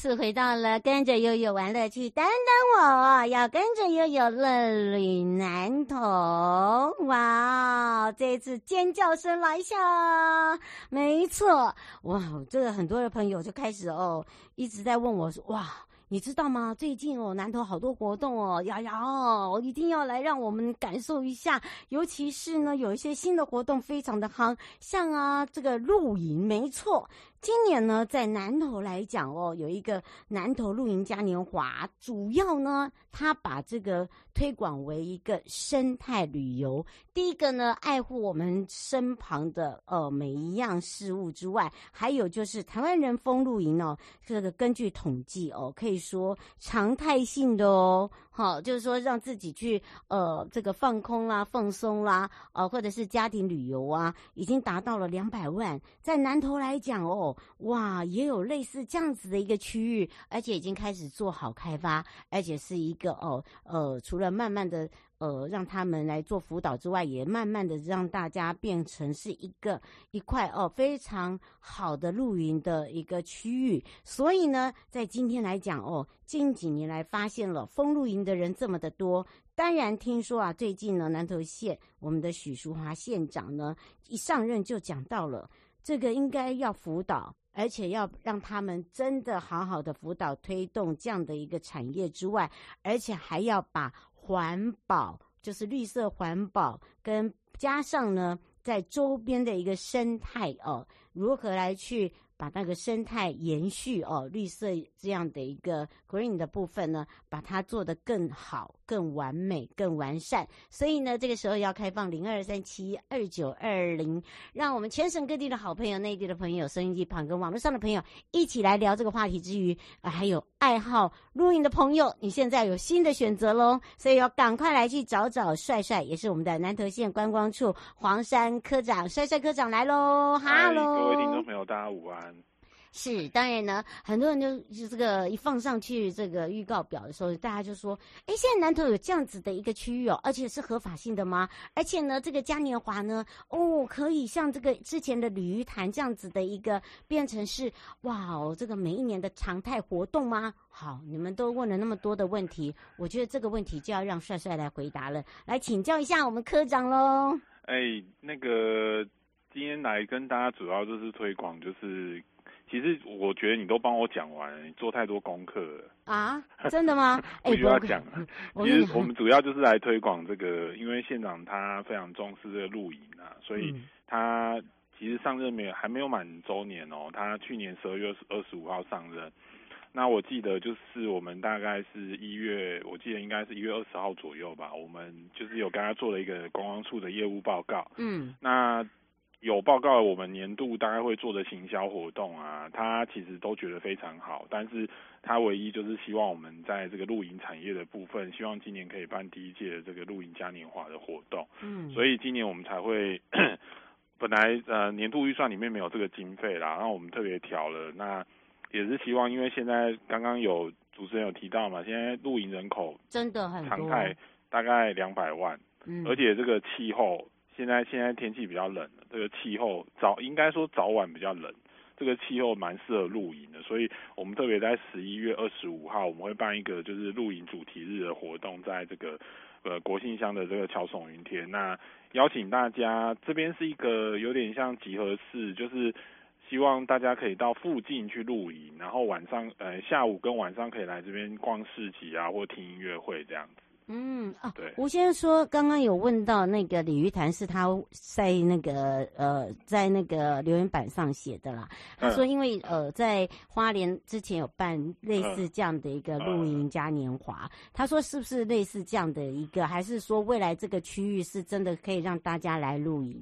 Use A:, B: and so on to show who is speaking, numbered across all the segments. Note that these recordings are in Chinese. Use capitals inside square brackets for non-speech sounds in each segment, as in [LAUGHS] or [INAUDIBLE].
A: 次回到了跟着悠悠玩乐趣，等等我要跟着悠悠乐旅南投，哇！这一次尖叫声来下，没错，哇！这个很多的朋友就开始哦，一直在问我说，哇！你知道吗？最近哦，南投好多活动哦，瑶瑶，我一定要来让我们感受一下。尤其是呢，有一些新的活动非常的夯，像啊，这个露营，没错，今年呢，在南投来讲哦，有一个南投露营嘉年华，主要呢，它把这个推广为一个生态旅游。第一个呢，爱护我们身旁的呃每一样事物之外，还有就是台湾人风露营哦，这个根据统计哦，可以。说常态性的哦，好，就是说让自己去呃这个放空啦、放松啦，呃或者是家庭旅游啊，已经达到了两百万。在南投来讲哦，哇，也有类似这样子的一个区域，而且已经开始做好开发，而且是一个哦呃，除了慢慢的。呃，让他们来做辅导之外，也慢慢的让大家变成是一个一块哦非常好的露营的一个区域。所以呢，在今天来讲哦，近几年来发现了风露营的人这么的多。当然听说啊，最近呢，南投县我们的许淑华县长呢一上任就讲到了这个应该要辅导，而且要让他们真的好好的辅导推动这样的一个产业之外，而且还要把。环保就是绿色环保，跟加上呢，在周边的一个生态哦，如何来去把那个生态延续哦，绿色这样的一个 green 的部分呢，把它做得更好。更完美、更完善，所以呢，这个时候要开放零二三七二九二零，让我们全省各地的好朋友、内地的朋友、收音机旁跟网络上的朋友一起来聊这个话题之余，啊，还有爱好露营的朋友，你现在有新的选择喽，所以要赶快来去找找帅帅，也是我们的南投县观光处黄山科长，帅帅科长来喽，哈喽，
B: 各位听众朋友，大家午安。
A: 是，当然呢，很多人就就这个一放上去这个预告表的时候，大家就说：“哎，现在南投有这样子的一个区域哦，而且是合法性的吗？而且呢，这个嘉年华呢，哦，可以像这个之前的鲤鱼潭这样子的一个变成是哇哦，这个每一年的常态活动吗？”好，你们都问了那么多的问题，我觉得这个问题就要让帅帅来回答了，来请教一下我们科长喽。
B: 哎，那个今天来跟大家主要就是推广就是。其实我觉得你都帮我讲完了，你做太多功课了
A: 啊？真的吗？[LAUGHS]
B: 不需要讲了。[LAUGHS] 其实我们主要就是来推广这个，因为县长他非常重视这个露营啊，所以他其实上任没有还没有满周年哦，他去年十二月二十五号上任。那我记得就是我们大概是一月，我记得应该是一月二十号左右吧，我们就是有跟他做了一个观光处的业务报告。嗯，那。有报告，我们年度大概会做的行销活动啊，他其实都觉得非常好，但是他唯一就是希望我们在这个露营产业的部分，希望今年可以办第一届的这个露营嘉年华的活动。嗯，所以今年我们才会，本来呃年度预算里面没有这个经费啦，然后我们特别调了，那也是希望，因为现在刚刚有主持人有提到嘛，现在露营人口真的很常态大概两百万，嗯，而且这个气候。现在现在天气比较冷，这个气候早应该说早晚比较冷，这个气候蛮适合露营的，所以我们特别在十一月二十五号我们会办一个就是露营主题日的活动，在这个呃国信乡的这个桥耸云天，那邀请大家这边是一个有点像集合式，就是希望大家可以到附近去露营，然后晚上呃下午跟晚上可以来这边逛市集啊，或听音乐会这样子。
A: 嗯啊，
B: 对。
A: 吴先生说，刚刚有问到那个鲤鱼潭是他在那个呃在那个留言板上写的啦。他说，因为呃在花莲之前有办类似这样的一个露营嘉年华，他说是不是类似这样的一个，还是说未来这个区域是真的可以让大家来露营？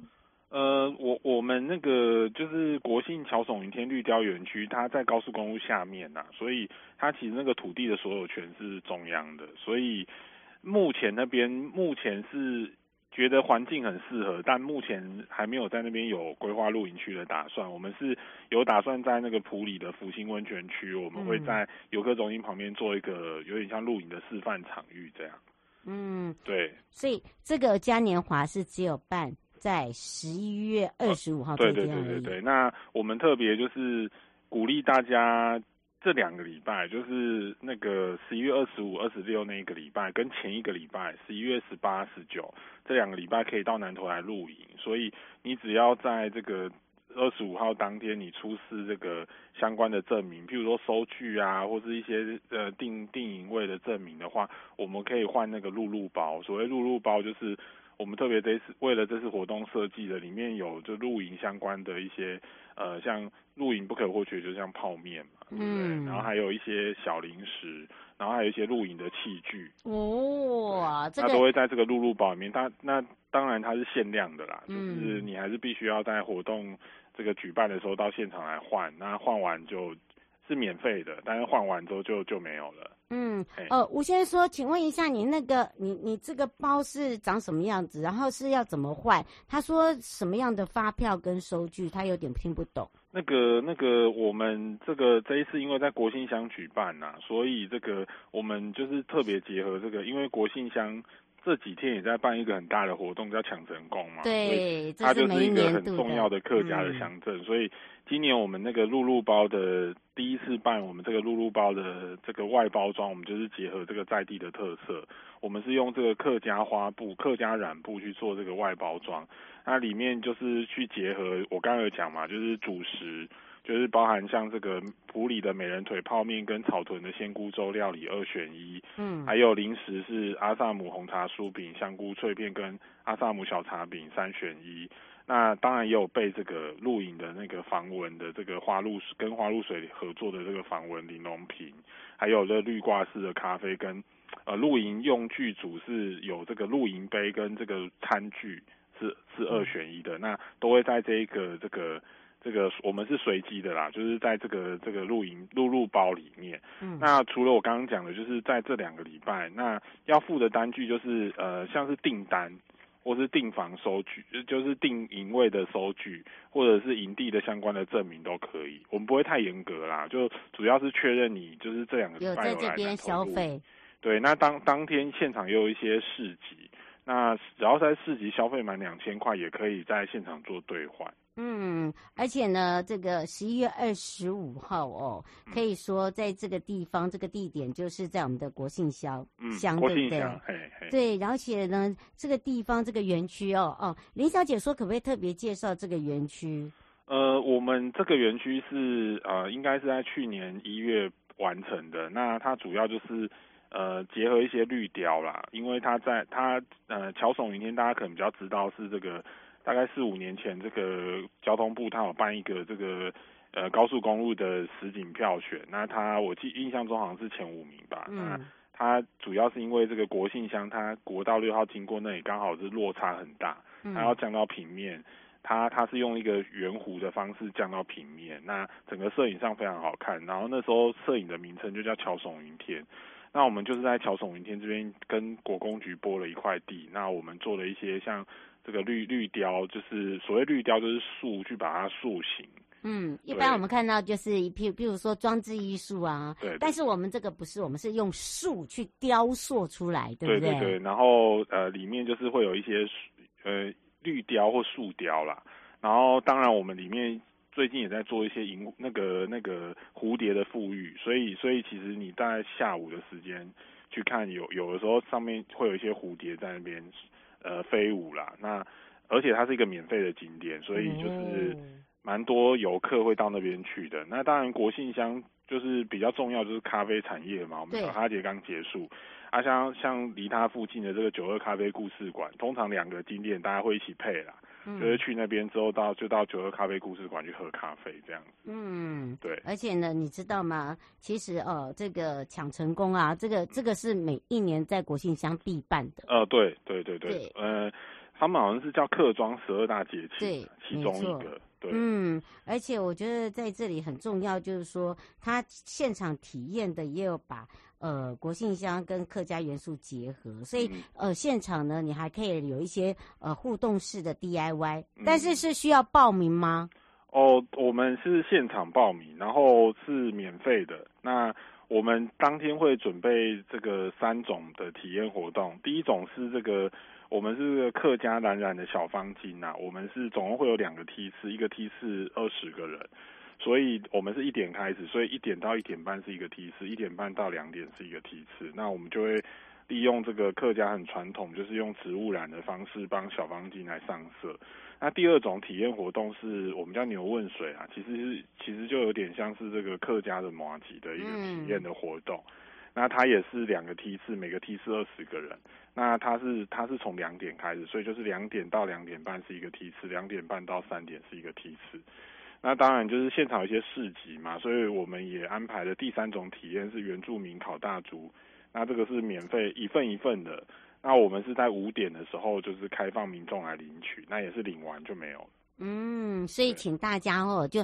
B: 呃，我我们那个就是国信桥耸云天绿雕园区，它在高速公路下面呐、啊，所以它其实那个土地的所有权是中央的，所以目前那边目前是觉得环境很适合，但目前还没有在那边有规划露营区的打算。我们是有打算在那个普里的福星温泉区，我们会在游客中心旁边做一个有点像露营的示范场域这样。
A: 嗯，
B: 对。
A: 所以这个嘉年华是只有办。在十一月二十五号对对对对对。
B: 那我们特别就是鼓励大家这两个礼拜，就是那个十一月二十五、二十六那一个礼拜，跟前一个礼拜十一月十八、十九这两个礼拜可以到南投来露营。所以你只要在这个二十五号当天，你出示这个相关的证明，譬如说收据啊，或是一些呃订订营位的证明的话，我们可以换那个露露包。所谓露露包就是。我们特别这次为了这次活动设计的，里面有就露营相关的一些，呃，像露营不可或缺，就像泡面嘛，对不对？嗯。然后还有一些小零食，然后还有一些露营的器具。
A: 哦，这个。
B: 它都会在这个露露包里面。它那当然它是限量的啦，就是你还是必须要在活动这个举办的时候到现场来换，那换完就是免费的，但是换完之后就就没有了。
A: 嗯，呃，吴先生说，请问一下，你那个，你你这个包是长什么样子？然后是要怎么换？他说什么样的发票跟收据，他有点听不懂。
B: 那个那个，我们这个这一次因为在国信乡举办呐、啊，所以这个我们就是特别结合这个，因为国信乡这几天也在办一个很大的活动，叫抢成功嘛。
A: 对，
B: 它就是一个很重要的客家的乡镇，嗯、所以。今年我们那个露露包的第一次办，我们这个露露包的这个外包装，我们就是结合这个在地的特色，我们是用这个客家花布、客家染布去做这个外包装。那里面就是去结合我刚才有讲嘛，就是主食，就是包含像这个普里的美人腿泡面跟草屯的鲜菇粥料理二选一，嗯，还有零食是阿萨姆红茶酥饼、香菇脆片跟阿萨姆小茶饼三选一。那当然也有被这个露营的那个防蚊的这个花露水，跟花露水合作的这个防蚊玲珑瓶，还有这绿挂式的咖啡跟呃露营用具组是有这个露营杯跟这个餐具是是二选一的，那都会在这一个这个这个我们是随机的啦，就是在这个这个露营露露包里面。嗯。那除了我刚刚讲的，就是在这两个礼拜，那要付的单据就是呃像是订单。或是订房收据，就是订营位的收据，或者是营地的相关的证明都可以。我们不会太严格啦，就主要是确认你就是这两个礼拜有来这边消费。对，那当当天现场也有一些市集，那只要在市集消费满两千块，也可以在现场做兑换。
A: 嗯，而且呢，这个十一月二十五号哦，可以说在这个地方、嗯、这个地点，就是在我们的国庆乡乡，对不对？
B: 嘿嘿
A: 对，而且呢，这个地方这个园区哦哦，林小姐说，可不可以特别介绍这个园区？
B: 呃，我们这个园区是呃，应该是在去年一月完成的。那它主要就是呃，结合一些绿雕啦，因为它在它呃，乔耸云天，大家可能比较知道是这个。大概四五年前，这个交通部他有办一个这个呃高速公路的实景票选，那他我记印象中好像是前五名吧。嗯。那他主要是因为这个国信乡，它国道六号经过那里刚好是落差很大，它要降到平面，它它是用一个圆弧的方式降到平面，那整个摄影上非常好看。然后那时候摄影的名称就叫乔耸云天，那我们就是在乔耸云天这边跟国工局拨了一块地，那我们做了一些像。这个绿绿雕就是所谓绿雕，就是树去把它塑形。
A: 嗯，一般我们看到就是一譬比如说装置艺术啊，
B: 对，对。
A: 但是我们这个不是，我们是用树去雕塑出来，对不对？
B: 对对对。然后呃，里面就是会有一些呃绿雕或树雕啦。然后当然我们里面最近也在做一些银那个那个蝴蝶的富裕，所以所以其实你大概下午的时间去看有，有有的时候上面会有一些蝴蝶在那边。呃，飞舞啦，那而且它是一个免费的景点，所以就是蛮多游客会到那边去的。那当然，国信乡就是比较重要就是咖啡产业嘛，我们小哈节刚结束，啊像像离它附近的这个九二咖啡故事馆，通常两个景点大家会一起配啦。嗯、就是去那边之后到就到九二咖啡故事馆去喝咖啡这样子。
A: 嗯，
B: 对。
A: 而且呢，你知道吗？其实哦，这个抢成功啊，这个这个是每一年在国庆乡必办的。
B: 呃，对对对对。对呃，他们好像是叫客庄十二大节气，
A: 对，
B: 其中一个。对。
A: 嗯，而且我觉得在这里很重要，就是说他现场体验的也有把。呃，国信乡跟客家元素结合，所以、嗯、呃，现场呢，你还可以有一些呃互动式的 DIY，但是是需要报名吗？
B: 哦，我们是现场报名，然后是免费的。那我们当天会准备这个三种的体验活动，第一种是这个，我们是客家蓝染的小方巾啊，我们是总共会有两个梯次，一个梯次二十个人。所以我们是一点开始，所以一点到一点半是一个梯次，一点半到两点是一个梯次。那我们就会利用这个客家很传统，就是用植物染的方式帮小方巾来上色。那第二种体验活动是我们叫牛问水啊，其实是其实就有点像是这个客家的麻糬的一个体验的活动。那它也是两个梯次，每个梯次二十个人。那它是它是从两点开始，所以就是两点到两点半是一个梯次，两点半到三点是一个梯次。那当然就是现场有一些市集嘛，所以我们也安排了第三种体验是原住民烤大猪，那这个是免费一份一份的。那我们是在五点的时候就是开放民众来领取，那也是领完就没有了。
A: 嗯，所以请大家哦，就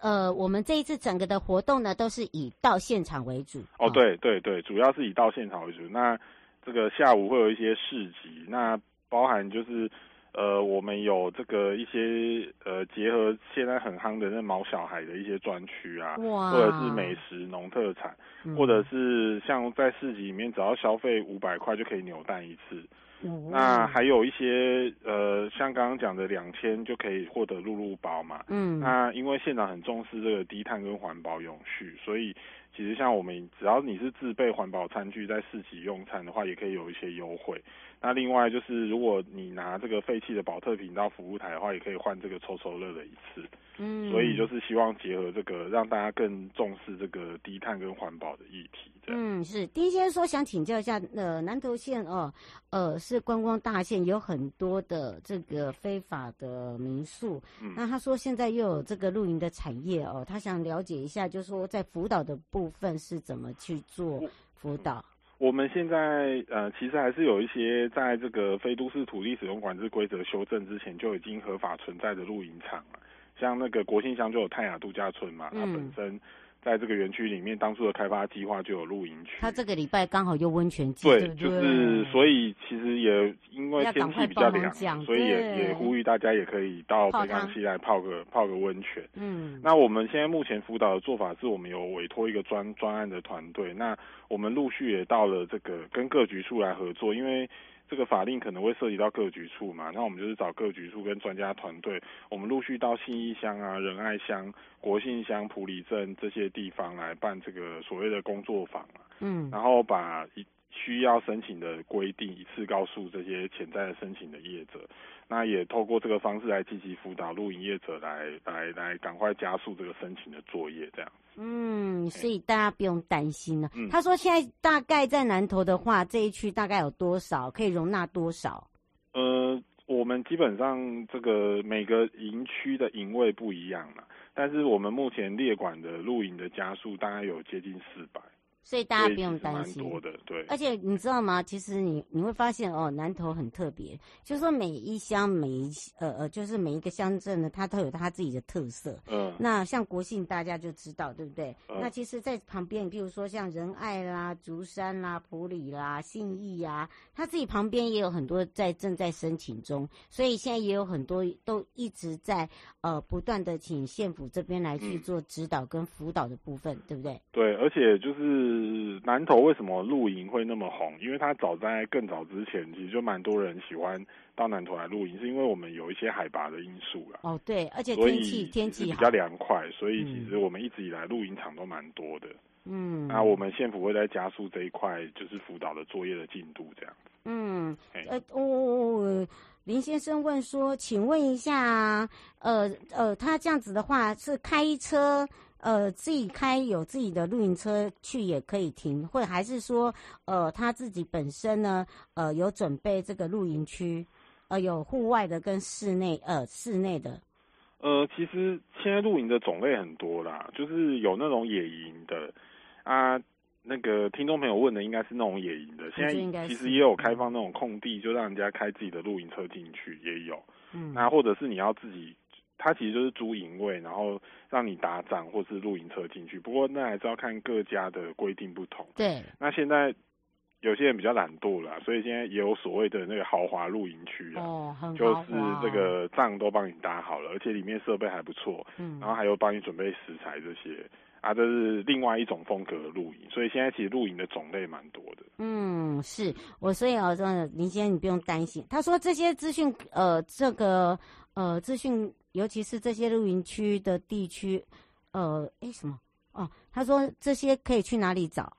A: 呃，我们这一次整个的活动呢，都是以到现场为主。
B: 哦，对对对，主要是以到现场为主。那这个下午会有一些市集，那包含就是。呃，我们有这个一些呃，结合现在很夯的那毛小孩的一些专区啊，或者是美食农特产，嗯、或者是像在市集里面，只要消费五百块就可以扭蛋一次。嗯、那还有一些呃，像刚刚讲的两千就可以获得露露包嘛。嗯。那因为现场很重视这个低碳跟环保永续，所以其实像我们只要你是自备环保餐具在市集用餐的话，也可以有一些优惠。那另外就是，如果你拿这个废弃的宝特瓶到服务台的话，也可以换这个抽抽乐的一次。嗯，所以就是希望结合这个，让大家更重视这个低碳跟环保的议题。
A: 嗯，是丁先生说想请教一下，呃，南投县哦，呃，是观光大县，有很多的这个非法的民宿。嗯，那他说现在又有这个露营的产业哦，他想了解一下，就是说在辅导的部分是怎么去做辅导。
B: 我们现在呃，其实还是有一些在这个非都市土地使用管制规则修正之前就已经合法存在的露营场了，像那个国庆乡就有泰雅度假村嘛，它本身。在这个园区里面，当初的开发计划就有露营区。
A: 他这个礼拜刚好有温泉季，对，
B: 就是所以其实也因为天气比较凉，所以也也呼吁大家也可以到北港溪来泡个泡，泡个温泉。嗯，那我们现在目前辅导的做法是我们有委托一个专专案的团队，那我们陆续也到了这个跟各局处来合作，因为。这个法令可能会涉及到各局处嘛，那我们就是找各局处跟专家团队，我们陆续到信义乡啊、仁爱乡、国信乡、埔里镇这些地方来办这个所谓的工作坊啊，嗯，然后把一需要申请的规定一次告诉这些潜在的申请的业者，那也透过这个方式来积极辅导露营业者来来来赶快加速这个申请的作业，这样。
A: 嗯，所以大家不用担心了。嗯，他说现在大概在南投的话，这一区大概有多少可以容纳多少？
B: 呃，我们基本上这个每个营区的营位不一样了，但是我们目前列管的露营的家数大概有接近四百。
A: 所以大家不用担心，
B: 多的对。
A: 而且你知道吗？其实你你会发现哦，南投很特别，就是说每一乡每一呃呃，就是每一个乡镇呢，它都有它自己的特色。嗯。那像国信大家就知道，对不对？嗯。那其实，在旁边，比如说像仁爱啦、竹山啦、普里啦、信义呀，它自己旁边也有很多在正在申请中，所以现在也有很多都一直在呃不断的请县府这边来去做指导跟辅导的部分，嗯。对不对？
B: 对，而且就是。是南投为什么露营会那么红？因为它早在更早之前，其实就蛮多人喜欢到南投来露营，是因为我们有一些海拔的因素啦。
A: 哦，对，而且天气天气
B: 比较凉快，所以其实我们一直以来露营场都蛮多的。嗯，那我们县府会在加速这一块，就是辅导的作业的进度这样子。
A: 嗯，呃，我、哦、林先生问说，请问一下，呃呃，他这样子的话是开车。呃自己开有自己的露营车去也可以停，或还是说呃他自己本身呢呃有准备这个露营区，呃有户外的跟室内呃室内的。
B: 呃，其实现在露营的种类很多啦，就是有那种野营的啊。那个听众朋友问的应该是那种野营的，现在其实也有开放那种空地，就让人家开自己的露营车进去，也有。嗯，那或者是你要自己，它其实就是租营位，然后让你搭帐或是露营车进去。不过那还是要看各家的规定不同。
A: 对。
B: 那现在有些人比较懒惰了，所以现在也有所谓的那个豪华露营区啊，
A: 哦，很
B: 就是这个帐都帮你搭好了，而且里面设备还不错，嗯，然后还有帮你准备食材这些。啊，这是另外一种风格的露营，所以现在其实露营的种类蛮多的。
A: 嗯，是我所以啊，真的林先生你不用担心。他说这些资讯，呃，这个呃资讯，尤其是这些露营区的地区，呃，哎什么？哦，他说这些可以去哪里找？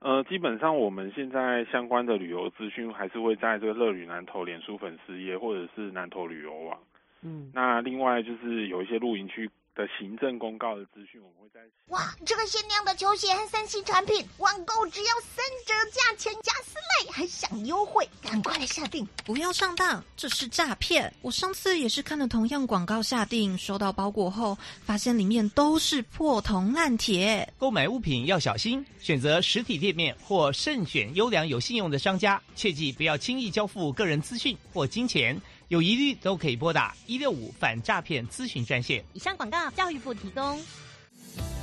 B: 呃，基本上我们现在相关的旅游资讯还是会在这个乐旅南投脸书粉丝页或者是南投旅游网。嗯，那另外就是有一些露营区。的行政公告的资讯，我们会在
C: 哇，这个限量的球鞋和三 C 产品，网购只要三折价钱加四类，还享优惠，赶快来下定！
D: 不要上当，这是诈骗！我上次也是看了同样广告下定，收到包裹后，发现里面都是破铜烂铁。
E: 购买物品要小心，选择实体店面或慎选优良有信用的商家，切记不要轻易交付个人资讯或金钱。有疑虑都可以拨打一六五反诈骗咨询专线。
F: 以上广告，教育部提供。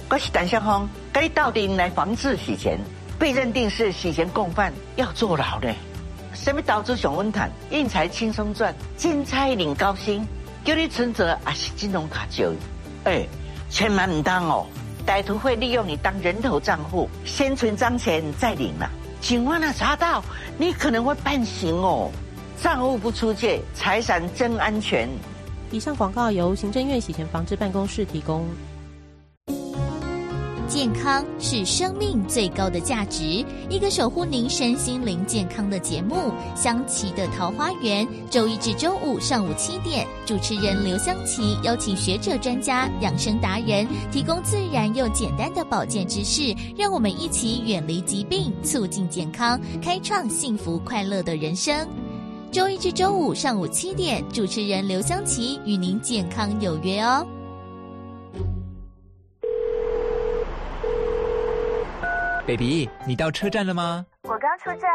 G: 我是陈相峰，该到底来防治洗钱？被认定是洗钱共犯，要坐牢呢？什么导致熊温坦，印财轻松赚，金彩领高薪，叫你存折还是金融卡交易？哎，千万唔当哦！歹徒会利用你当人头账户，先存脏钱再领了。警方呢查到，你可能会判刑哦。账户不出借，财产真安全。
H: 以上广告由行政院洗钱防治办公室提供。
F: 健康是生命最高的价值，一个守护您身心灵健康的节目——香琪的桃花源，周一至周五上午七点，主持人刘香琪邀请学者、专家、养生达人，提供自然又简单的保健知识，让我们一起远离疾病，促进健康，开创幸福快乐的人生。周一至周五上午七点，主持人刘湘琪与您健康有约哦。
I: Baby，你到车站了吗？
J: 我刚出站。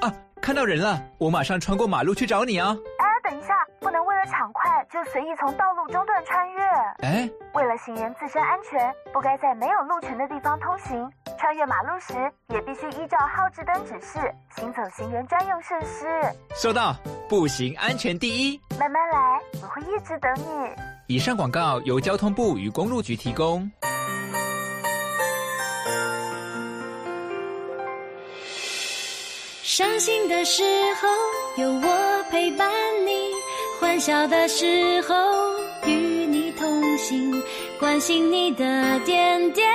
I: 啊，看到人了，我马上穿过马路去找你啊。
J: 哎，等一下，就随意从道路中段穿越。
I: 哎，
J: 为了行人自身安全，不该在没有路权的地方通行。穿越马路时，也必须依照号志灯指示行走行人专用设施。
I: 收到，步行安全第一。
J: 慢慢来，我会一直等你。
I: 以上广告由交通部与公路局提供。
K: 伤心的时候有我陪伴你，欢笑的时候与你同行，关心你的点点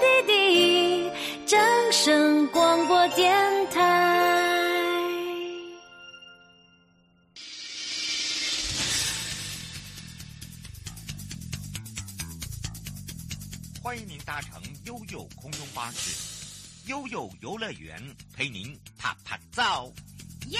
K: 滴滴。掌声广播电台，
L: 欢迎您搭乘悠悠空中巴士，悠悠游乐园陪您啪啪照，
F: 耶！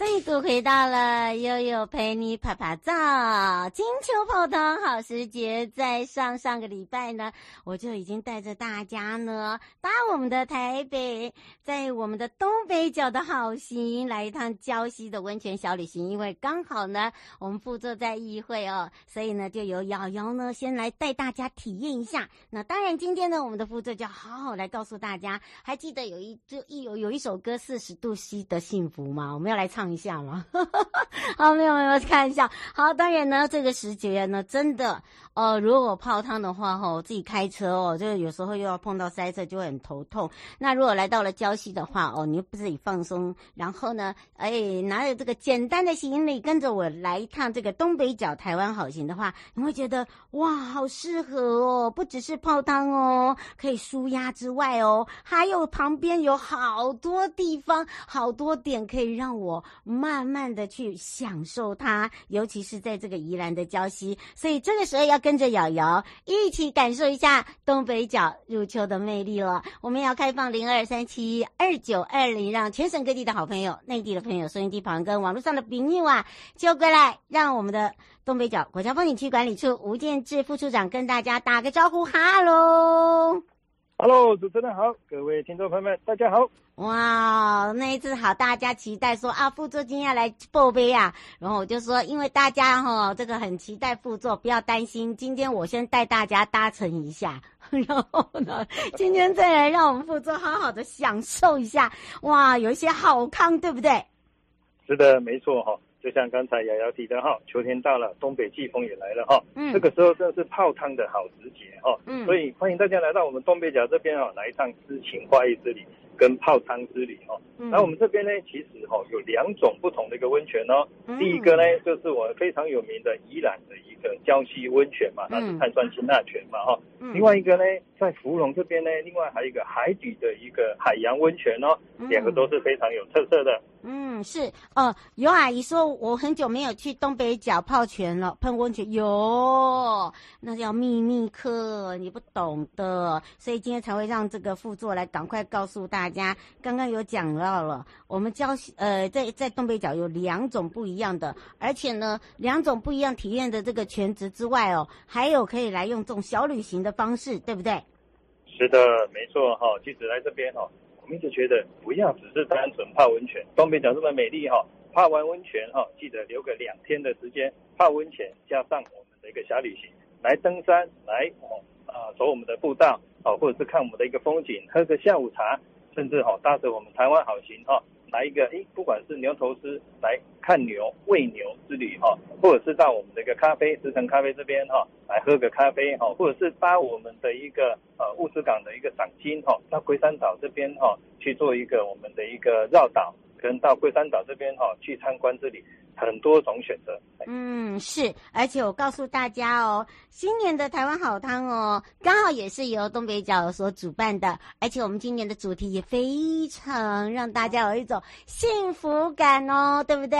A: 再度回到了悠悠陪你拍拍照，金秋泡汤好时节。在上上个礼拜呢，我就已经带着大家呢，搭我们的台北，在我们的东北角的好行来一趟礁溪的温泉小旅行。因为刚好呢，我们副座在议会哦，所以呢，就由瑶瑶呢先来带大家体验一下。那当然，今天呢，我们的副座就要好好来告诉大家，还记得有一就一有有一首歌《四十度 C 的幸福》吗？我们要来唱。一下吗？[LAUGHS] 好，没有没有，看一下。好，当然呢，这个时节呢，真的，呃，如果泡汤的话，哈，我自己开车哦，就有时候又要碰到塞车，就会很头痛。那如果来到了礁溪的话，哦，你又不自己放松，然后呢，哎，拿着这个简单的行李，跟着我来一趟这个东北角台湾好行的话，你会觉得哇，好适合哦！不只是泡汤哦，可以舒压之外哦，还有旁边有好多地方，好多点可以让我。慢慢的去享受它，尤其是在这个宜兰的礁溪，所以这个时候要跟着瑶瑶一起感受一下东北角入秋的魅力了。我们要开放零二三七二九二零，让全省各地的好朋友、内地的朋友、收音机旁跟网络上的朋友啊，就过来，让我们的东北角国家风景区管理处吴建志副处长跟大家打个招呼，哈喽。
M: Hello，主持人好，各位听众朋友们，大家好。
A: 哇，那一次好，大家期待说啊，副座今天要来报杯啊，然后我就说，因为大家哈、哦，这个很期待副座，不要担心，今天我先带大家搭乘一下，[LAUGHS] 然后呢，今天再来让我们副座好好的享受一下，哇，有一些好康，对不对？
M: 是的，没错哈。就像刚才瑶瑶提的哈，秋天到了，东北季风也来了哈，嗯，这个时候真的是泡汤的好时节哈，嗯，所以欢迎大家来到我们东北角这边啊，来一趟诗情画意之旅跟泡汤之旅哦。那、嗯、我们这边呢，其实哈有两种不同的一个温泉哦，嗯、第一个呢就是我们非常有名的宜兰的一个礁溪温泉嘛，它是碳酸氢钠泉嘛哈，嗯、另外一个呢在芙蓉这边呢，另外还有一个海底的一个海洋温泉哦，两个都是非常有特色的。
A: 嗯，是哦，尤阿姨说我很久没有去东北角泡泉了，喷温泉有，那叫秘密课，你不懂的，所以今天才会让这个副座来赶快告诉大家。刚刚有讲到了，我们教呃在在东北角有两种不一样的，而且呢两种不一样体验的这个全职之外哦，还有可以来用这种小旅行的方式，对不对？
M: 是的，没错哈，其实来这边哈。我们一直觉得不要只是单纯泡温泉，东北角这么美丽哈，泡完温泉哈，记得留个两天的时间泡温泉，加上我们的一个小旅行，来登山，来哦啊走我们的步道哦，或者是看我们的一个风景，喝个下午茶，甚至哈搭着我们台湾好行哈。来一个，诶，不管是牛头狮来看牛、喂牛之旅哈，或者是到我们的一个咖啡石城咖啡这边哈，来喝个咖啡哈，或者是搭我们的一个呃物资港的一个赏鲸哈，到龟山岛这边哈去做一个我们的一个绕岛，跟到龟山岛这边哈去参观这里。很多种选择，
A: 嗯，是，而且我告诉大家哦，新年的台湾好汤哦，刚好也是由东北角所主办的，而且我们今年的主题也非常让大家有一种幸福感哦，对不对？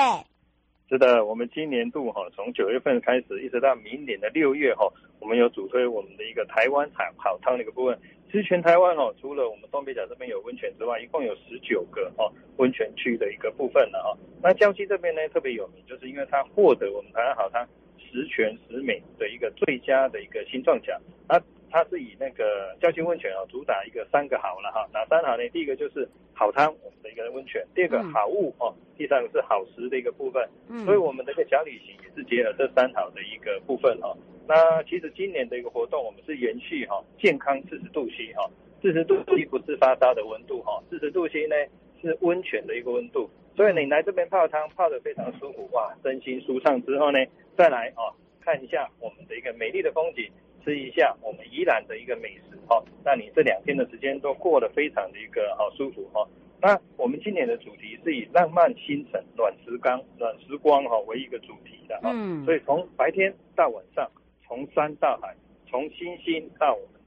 M: 是的，我们今年度哈，从九月份开始，一直到明年的六月哈，我们有主推我们的一个台湾好好汤的一个部分。其实全台湾哦，除了我们东北角这边有温泉之外，一共有十九个哦温泉区的一个部分了哦。那江西这边呢，特别有名，就是因为它获得我们台湾好汤十全十美的一个最佳的一个新创奖。那它是以那个礁溪温泉哦，主打一个三个好了哈。哪三好呢？第一个就是好汤，我们的一个温泉；第二个好物哦，第三个是好食的一个部分。嗯，所以我们的一个小旅行也是结合这三好的一个部分哈。那其实今年的一个活动，我们是延续哈健康四十度 C 哈，四十度 C 不是发烧的温度哈，四十度 C 呢是温泉的一个温度，所以你来这边泡汤泡得非常舒服哇，身心舒畅之后呢，再来哦看一下我们的一个美丽的风景，吃一下我们宜兰的一个美食哈，那你这两天的时间都过得非常的一个好舒服哈。那我们今年的主题是以浪漫星辰暖时光暖时光哈为一个主题的哈，嗯，所以从白天到晚上。从山到海，从星星到我们，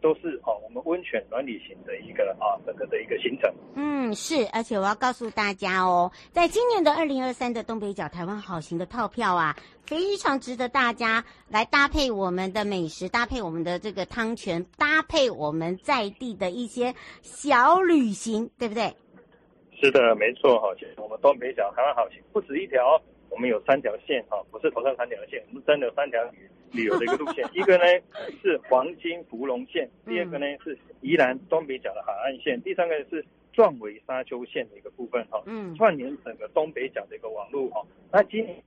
M: 都都是哦，我们温泉暖旅行的一个啊整个的一个行程。
A: 嗯，是，而且我要告诉大家哦，在今年的二零二三的东北角台湾好行的套票啊，非常值得大家来搭配我们的美食，搭配我们的这个汤泉，搭配我们在地的一些小旅行，对不对？
M: 是的，没错哈，其实我们东北角台湾好行不止一条。我们有三条线哈，不是头上三条线，我们真的有三条旅旅游的一个路线。[LAUGHS] 一个呢是黄金芙蓉线，第二个呢是宜兰东北角的海岸线，第三个是壮围沙丘线的一个部分哈。嗯，串联整个东北角的一个网络哈。那今年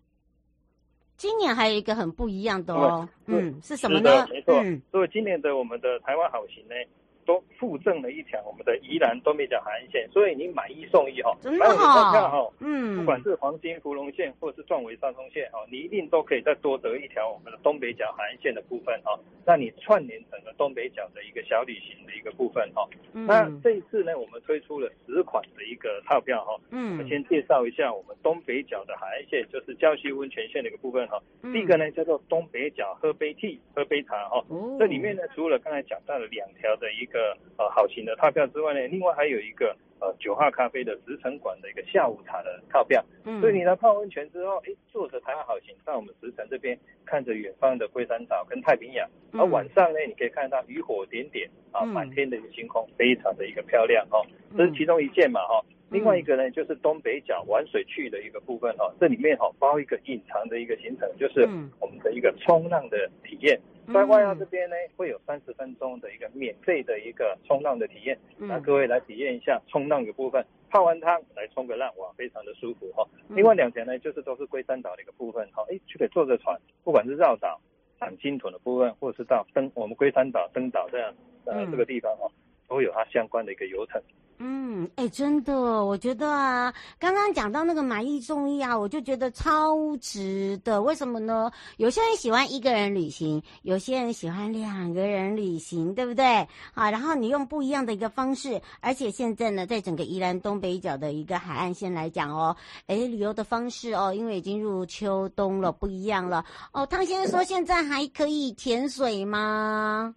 A: 今年还有一个很不一样的哦，嗯，是什么呢？
M: 没错，所以今年的我们的台湾好行呢。都附赠了一条我们的宜兰东北角海岸线，所以你买一送一哈，买我们的票哈，嗯，不管是黄金芙蓉线或者是壮围沙丘线哈，你一定都可以再多得一条我们的东北角海岸线的部分哈，让你串联整个东北角的一个小旅行的一个部分哈。嗯，那这一次呢，我们推出了十款的一个套票哈，嗯，我们先介绍一下我们东北角的海岸线，就是礁溪温泉线的一个部分哈。第一个呢叫做东北角喝杯 tea 喝杯茶哈，这里面呢除了刚才讲到了两条的一个个呃好行的套票之外呢，另外还有一个呃九号咖啡的直城馆的一个下午茶的套票。嗯，所以你来泡温泉之后，哎，坐着台湾好行到我们石城这边，看着远方的龟山岛跟太平洋，而、嗯、晚上呢，你可以看到渔火点点啊，满天的一个星空，非常的一个漂亮哦。这是其中一件嘛哈。另外一个呢，就是东北角玩水去的一个部分哈，这里面哈包一个隐藏的一个行程，就是我们的一个冲浪的体验。在外澳这边呢，会有三十分钟的一个免费的一个冲浪的体验，那各位来体验一下冲浪的部分，泡完汤来冲个浪，哇，非常的舒服哈。另外两条呢，就是都是龟山岛的一个部分哈，哎，就可以坐着船，不管是绕岛、赏金豚的部分，或者是到登我们龟山岛登岛这样呃这个地方哈，都有它相关的一个游程。
A: 嗯，哎，真的，我觉得啊，刚刚讲到那个买一送一啊，我就觉得超值的。为什么呢？有些人喜欢一个人旅行，有些人喜欢两个人旅行，对不对？啊，然后你用不一样的一个方式，而且现在呢，在整个宜兰东北角的一个海岸线来讲哦，哎，旅游的方式哦，因为已经入秋冬了，不一样了。哦，汤先生说现在还可以潜水吗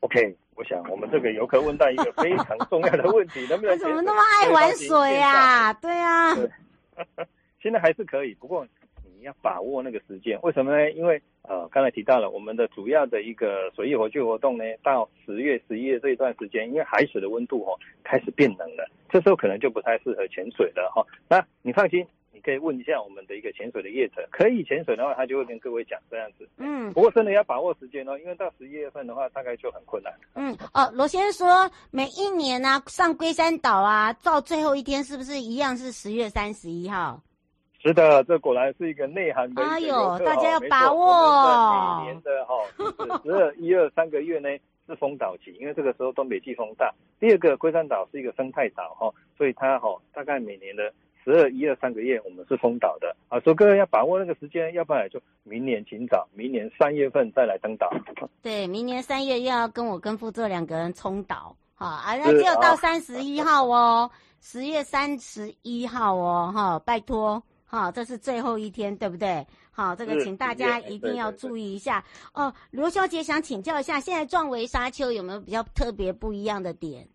M: ？OK。我想，我们这个游客问到一个非常重要的问题，能不能？[LAUGHS]
A: 怎么那么爱玩水呀？对啊，对
M: 现在还是可以，不过你要把握那个时间。为什么呢？因为呃，刚才提到了我们的主要的一个水域活救活动呢，到十月、十一月这一段时间，因为海水的温度哦开始变冷了，这时候可能就不太适合潜水了哈。那你放心。可以问一下我们的一个潜水的业者，可以潜水的话，他就会跟各位讲这样子。嗯，不过真的要把握时间哦，因为到十一月份的话，大概就很困难。
A: 嗯，哦，罗先生说，每一年呢、啊、上龟山岛啊，到最后一天是不是一样是十月三十一号？
M: 是的，这果然是一个内涵的。
A: 哎呦，大家要把握。
M: 每年的哈，十二、一二三个月呢是风岛期，因为这个时候东北季风大。第二个，龟山岛是一个生态岛哈，所以它哈大概每年的。十二一二三个月，我们是封岛的啊，所以各位要把握那个时间，要不然就明年请早，明年三月份再来登岛。
A: 对，明年三月又要跟我跟副座两个人冲岛，好啊，那只有到三十一号哦，十月三十一号哦，哈，拜托，哈，这是最后一天，对不对？好，这个请大家一定要注意一下哦。罗小姐想请教一下，现在壮围沙丘有没有比较特别不一样的点？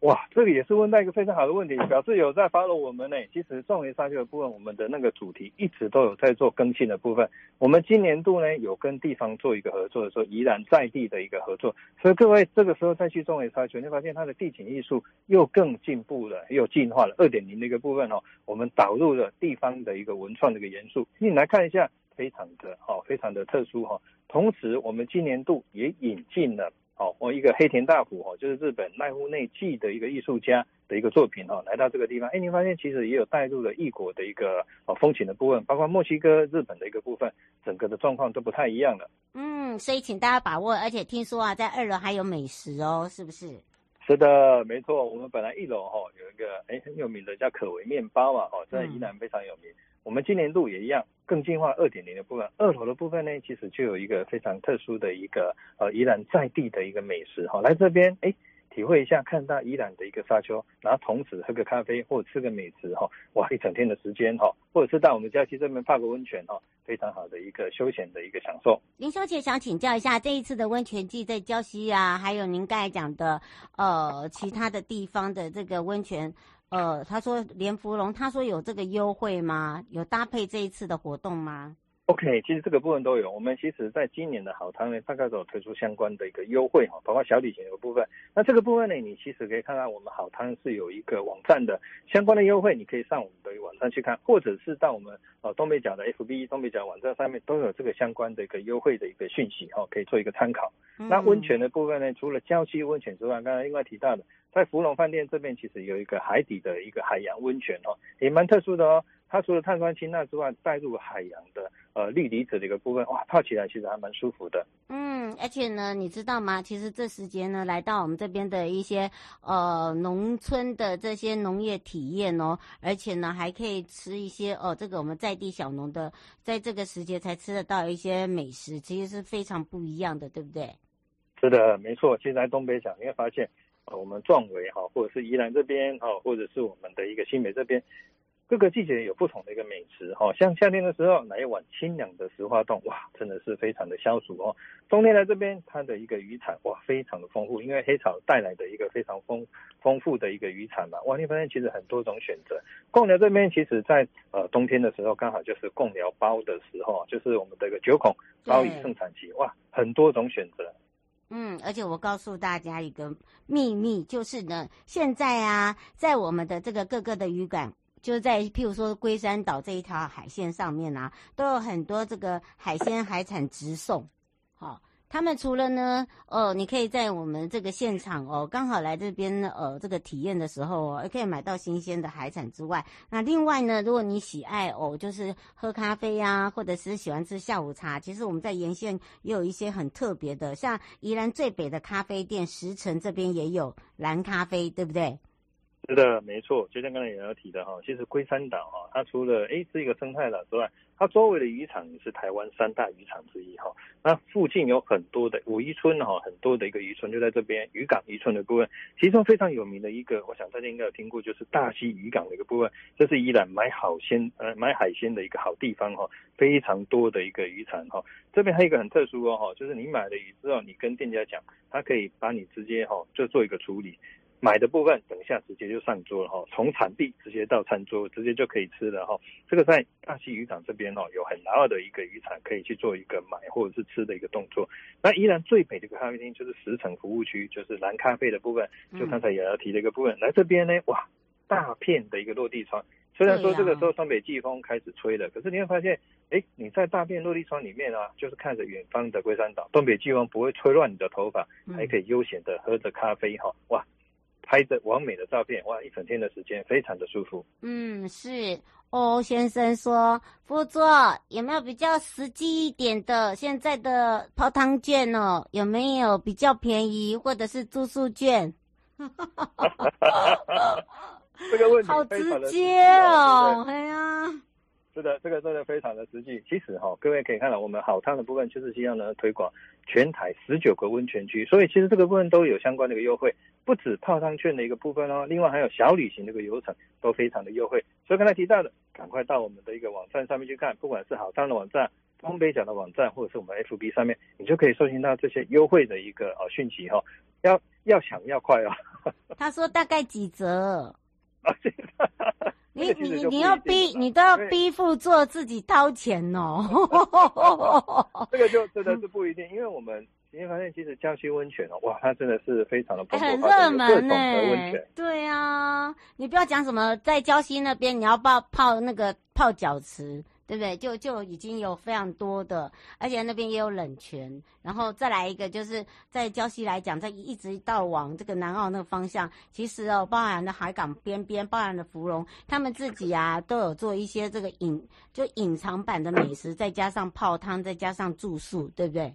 M: 哇，这个也是问到一个非常好的问题，表示有在 follow 我们呢。其实重围沙丘的部分，我们的那个主题一直都有在做更新的部分。我们今年度呢有跟地方做一个合作的时候，宜兰在地的一个合作，所以各位这个时候再去重围沙丘，你会发现它的地景艺术又更进步了，又进化了。二点零的一个部分哦，我们导入了地方的一个文创的一个元素，你来看一下，非常的哦，非常的特殊哈。同时，我们今年度也引进了。哦，我一个黑田大辅哦，就是日本濑户内纪的一个艺术家的一个作品哦，来到这个地方，哎，您发现其实也有带入了异国的一个哦风情的部分，包括墨西哥、日本的一个部分，整个的状况都不太一样了。
A: 嗯，所以请大家把握，而且听说啊，在二楼还有美食哦，是不是？
M: 是的，没错，我们本来一楼哈有一个哎很有名的叫可为面包嘛，哦，在宜兰非常有名。嗯我们今年度也一样，更进化二点零的部分。二楼的部分呢，其实就有一个非常特殊的一个呃宜兰在地的一个美食哈，来这边哎体会一下，看到宜兰的一个沙丘，然后同时喝个咖啡或者吃个美食哈，哇一整天的时间哈，或者是到我们佳溪这边泡个温泉哈，非常好的一个休闲的一个享受。
A: 林小姐想请教一下，这一次的温泉季在礁溪啊，还有您刚才讲的呃其他的地方的这个温泉。呃，他说连芙蓉，他说有这个优惠吗？有搭配这一次的活动吗
M: ？OK，其实这个部分都有。我们其实在今年的好汤呢，大概都有推出相关的一个优惠哈，包括小礼品的部分。那这个部分呢，你其实可以看看我们好汤是有一个网站的相关的优惠，你可以上我们的网站去看，或者是到我们呃东北角的 FB 东北角网站上面都有这个相关的一个优惠的一个讯息哈，可以做一个参考。嗯、那温泉的部分呢，除了郊区温泉之外，刚才另外提到的，在芙蓉饭店这边其实有一个海底的一个海洋温泉哦，也蛮特殊的哦。它除了碳酸氢钠之外，带入海洋的呃氯离子的一个部分，哇，泡起来其实还蛮舒服的。
A: 嗯，而且呢，你知道吗？其实这时间呢，来到我们这边的一些呃农村的这些农业体验哦，而且呢，还可以吃一些哦，这个我们在地小农的，在这个时节才吃得到一些美食，其实是非常不一样的，对不对？
M: 是的，没错。其实在东北角，你会发现，呃，我们壮围哈，或者是宜兰这边哈，或者是我们的一个新北这边。各个季节有不同的一个美食哈，像夏天的时候来一碗清凉的石花冻，哇，真的是非常的消暑哦。冬天来这边，它的一个渔产哇，非常的丰富，因为黑潮带来的一个非常丰丰富的一个渔产嘛，哇，你发现其实很多种选择。贡寮这边其实在呃冬天的时候，刚好就是贡寮包的时候，就是我们的一个九孔包鱼盛产期，哇，很多种选择。
A: 嗯，而且我告诉大家一个秘密，就是呢，现在啊，在我们的这个各个的渔港。就在譬如说龟山岛这一条海线上面啊，都有很多这个海鲜海产直送。好、他们除了呢，哦，你可以在我们这个现场哦，刚好来这边呃这个体验的时候哦，也可以买到新鲜的海产之外，那另外呢，如果你喜爱哦，就是喝咖啡呀、或者是喜欢吃下午茶，其实我们在沿线也有一些很特别的，像宜兰最北的咖啡店石城这边也有蓝咖啡，对不对？
M: 是的，没错，就像刚才也要提的哈，其实龟山岛哈，它除了诶是一个生态岛之外，它周围的渔场也是台湾三大渔场之一哈。那附近有很多的五渔村哈，很多的一个渔村就在这边，渔港渔村的部分，其中非常有名的一个，我想大家应该有听过，就是大溪渔港的一个部分，这是宜兰买好鲜呃买海鲜的一个好地方哈，非常多的一个渔场哈。这边还有一个很特殊哦哈，就是你买了鱼之后，你跟店家讲，他可以把你直接哈就做一个处理。买的部分等一下直接就上桌了哈，从产地直接到餐桌，直接就可以吃了哈。这个在大溪渔港这边哦，有很大的一个渔场可以去做一个买或者是吃的一个动作。那依然最美的一个咖啡厅就是十城服务区，就是蓝咖啡的部分。就刚才也要提的一个部分，嗯、来这边呢，哇，大片的一个落地窗。虽然说这个时候东北季风开始吹了，可是你会发现，哎，你在大片落地窗里面啊，就是看着远方的龟山岛，东北季风不会吹乱你的头发，还可以悠闲的喝着咖啡哈，哇。拍着完美的照片，哇！一整天的时间非常的舒服。
A: 嗯，是。欧先生说，副座有没有比较实际一点的？现在的泡汤券哦，有没有比较便宜，或者是住宿券？[LAUGHS] [LAUGHS]
M: 这个问题
A: 好直接哦，哎呀。
M: 是的，这个真的非常的实际。其实哈、哦，各位可以看到，我们好汤的部分就是希望呢推广全台十九个温泉区，所以其实这个部分都有相关的一个优惠，不止泡汤券的一个部分哦，另外还有小旅行的一个游程都非常的优惠。所以刚才提到的，赶快到我们的一个网站上面去看，不管是好汤的网站、东北角的网站，或者是我们 FB 上面，你就可以收听到这些优惠的一个呃讯息哈、哦。要要抢要快哦。[LAUGHS]
A: 他说大概几折？啊你你你要逼你都要逼副座自己掏钱哦，[LAUGHS]
M: 这个就真的 [LAUGHS] 是不一定，因为我们今天发现其实江西温泉哦，哇，它真的是非常的蓬勃、欸、很热门呢。
A: 对啊，你不要讲什么在江西那边你要泡泡那个泡脚池。对不对？就就已经有非常多的，而且那边也有冷泉，然后再来一个，就是在礁溪来讲，在一直到往这个南澳那个方向，其实哦，包含的海港边边，包含的芙蓉，他们自己啊都有做一些这个隐就隐藏版的美食，再加上泡汤，再加上住宿，对不对？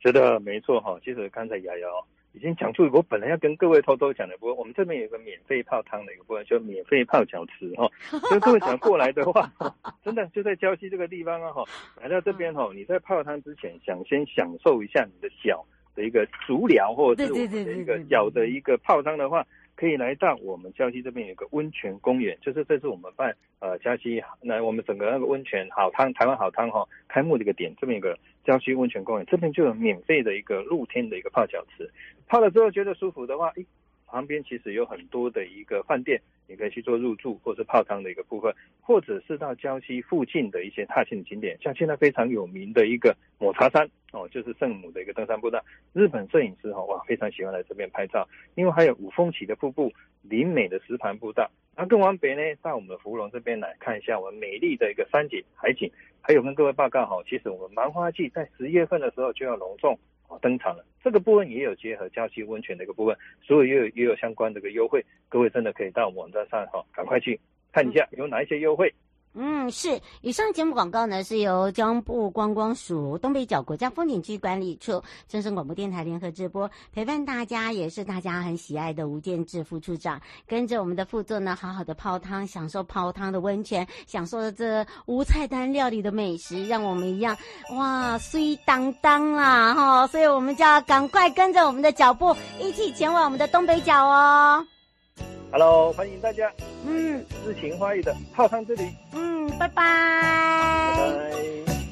M: 是的，没错哈。其实刚才瑶瑶。已经讲出我本来要跟各位偷偷讲的，不过我们这边有一个免费泡汤的一个部分，就免费泡脚池哈。[LAUGHS] 所以各位想过来的话，[LAUGHS] 真的就在礁溪这个地方啊哈，来到这边哈，你在泡汤之前想先享受一下你的脚的一个足疗，或者是我们的一个脚的一个泡汤的话。可以来到我们礁溪这边有一个温泉公园，就是这是我们办呃礁溪来我们整个那个温泉好汤台湾好汤哈开幕的一个点，这边有个礁溪温泉公园，这边就有免费的一个露天的一个泡脚池，泡了之后觉得舒服的话，诶旁边其实有很多的一个饭店，你可以去做入住或是泡汤的一个部分，或者是到礁溪附近的一些踏青景点，像现在非常有名的一个抹茶山哦，就是圣母的一个登山步道，日本摄影师哈哇非常喜欢来这边拍照。因为还有五峰旗的瀑布、林美的石盘步道，那更往北呢，到我们的芙蓉这边来看一下我们美丽的一个山景海景，还有跟各位报告哈，其实我们芒花季在十月份的时候就要隆重。登场了，这个部分也有结合郊区温泉的一个部分，所以也有也有相关的一个优惠，各位真的可以到我们网站上哈，赶快去看一下有哪一些优惠。
A: 嗯，是。以上节目广告呢，是由交通部观光署东北角国家风景区管理处、正声广播电台联合直播，陪伴大家也是大家很喜爱的吴建志副处长，跟着我们的副座呢，好好的泡汤，享受泡汤的温泉，享受着这无菜单料理的美食，让我们一样哇，水当当啦哈！所以我们就要赶快跟着我们的脚步，一起前往我们的东北角哦。
M: Hello，欢迎大家。
A: 嗯，
N: 诗情画意的泡汤这里。
A: 嗯，拜拜。
N: 拜拜。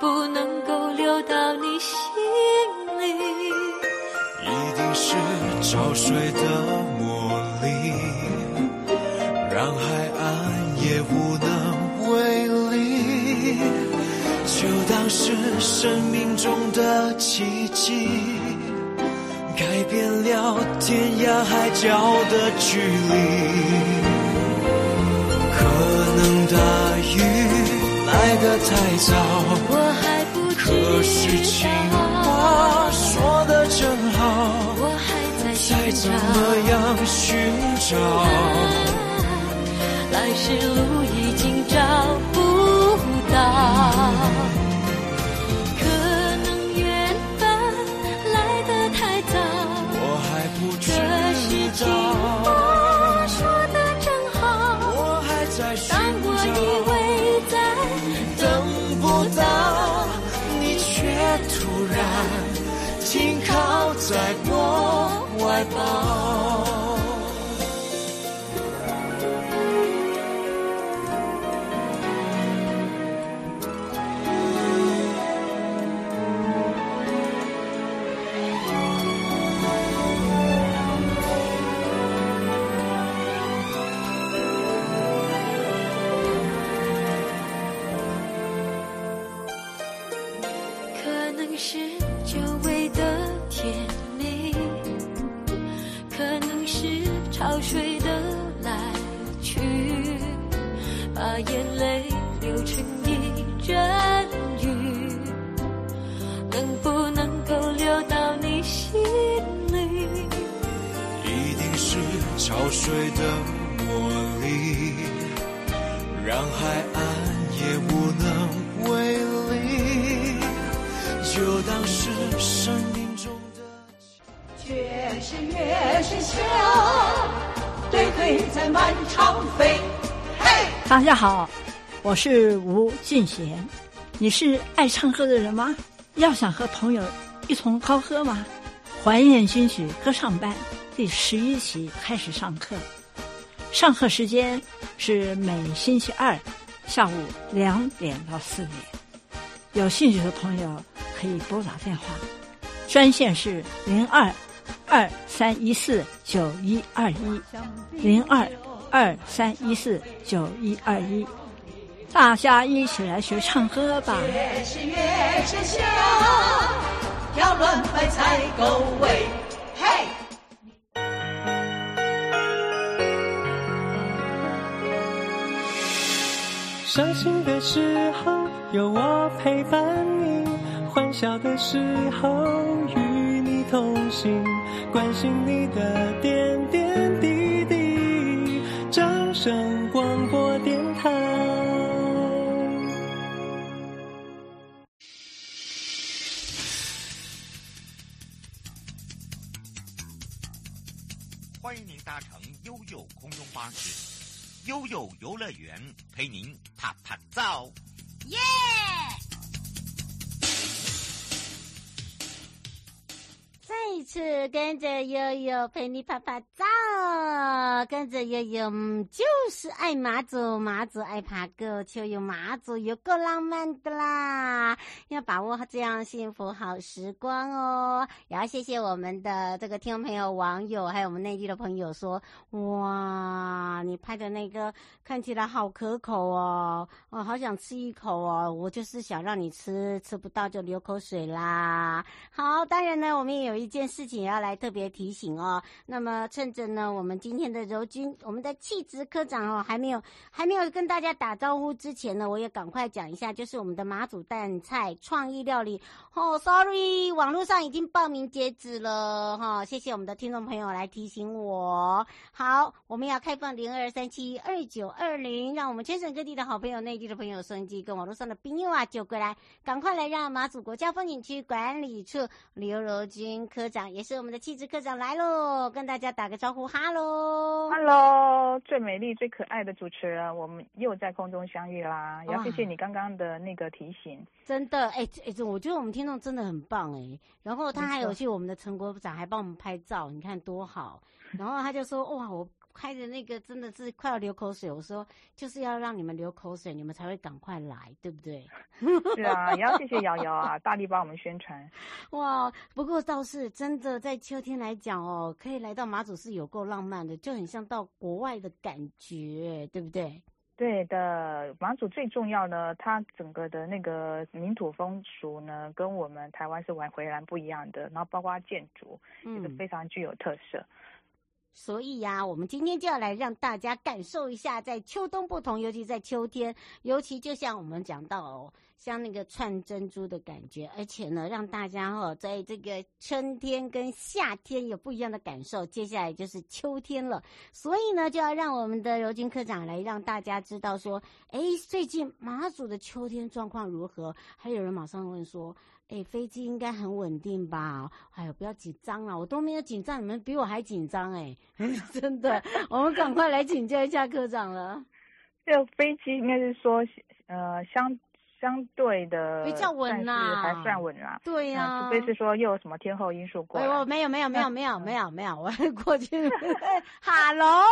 K: 不能够流到你心里
N: 一定是潮水的魔力让海岸也无能为力。就当是生命中的奇迹改变了天涯海角的距离。可能
K: 大
N: 雨的太早，
K: 我还不知道。可是情话说
N: 的正好，我
K: 还在寻找。在这样
N: 寻找，
K: 来时路。
O: 满长飞。嘿，大
K: 家好，我是吴俊贤。你是爱唱歌的人吗？要想和朋友一同高歌吗？怀念金曲歌唱班第十一期开始上课，上课时间是每星期二下午两点到四点。有兴趣的朋友可以拨打电话，专线是零二二三一四九一二一零二。二三一四九一二一，大家一起来学唱歌吧。越是越是香，挑软白菜够味。嘿，
P: 伤心的时候有我陪伴你，欢笑的时候与你同行，关心你的点点滴滴。掌声广播电台，
L: 欢迎您搭乘悠悠空中巴士，悠悠游乐园陪您趴趴走，耶！
A: 再一次跟着悠悠陪你拍拍照，跟着悠悠嗯就是爱马祖，马祖爱爬够，秋游马祖有够浪漫的啦！要把握这样幸福好时光哦！也要谢谢我们的这个听众朋友、网友，还有我们内地的朋友说：哇，拍的那个看起来好可口哦，我好想吃一口哦！我就是想让你吃，吃不到就流口水啦。好，当然呢，我们也有一件事情要来特别提醒哦。那么趁着呢，我们今天的柔君，我们的气质科长哦，还没有还没有跟大家打招呼之前呢，我也赶快讲一下，就是我们的马祖蛋菜创意料理哦。Sorry，网络上已经报名截止了哈、哦，谢谢我们的听众朋友来提醒我。好，我们要开放零二三七二九二零，让我们全省各地的好朋友、内地的朋友、收音机跟网络上的朋友啊，就过来，赶快来让马祖国家风景区管理处刘柔君科长，也是我们的气质科长来喽，跟大家打个招呼，哈喽，
Q: 哈喽，最美丽、最可爱的主持人，我们又在空中相遇啦！也要谢谢你刚刚的那个提醒，
A: 真的，哎、欸、哎、欸，我觉得我们听众真的很棒哎、欸，然后他还有去我们的陈国长还帮我们拍照，你看多好，然后他就说哇我。开的那个真的是快要流口水，我说就是要让你们流口水，你们才会赶快来，对不对？
Q: 是啊，也要谢谢瑶瑶啊，大力帮我们宣传。
A: 哇，不过倒是真的，在秋天来讲哦，可以来到马祖是有够浪漫的，就很像到国外的感觉，对不对？
Q: 对的，马祖最重要呢，它整个的那个民土风俗呢，跟我们台湾是完全然不一样的，然后包括建筑，也是非常具有特色。嗯
A: 所以呀、我们今天就要来让大家感受一下，在秋冬不同，尤其在秋天，尤其就像我们讲到哦，像那个串珍珠的感觉，而且呢，让大家哦，在这个春天跟夏天有不一样的感受。接下来就是秋天了，所以呢，就要让我们的柔君科长来让大家知道说，哎，最近马祖的秋天状况如何？还有人马上问说。哎，飞机应该很稳定吧？哎呦，不要紧张啊，我都没有紧张，你们比我还紧张哎，[LAUGHS] 真的，我们赶快来请教一下科长了。[LAUGHS]
Q: 这个飞机应该是说，呃，相。相对的
A: 比较稳啦，
Q: 还算稳啦。
A: 对呀、啊，
Q: 除非是说又有什么天后因素过来。
A: 我没有没有没有没有没有没有，我过去。哈喽，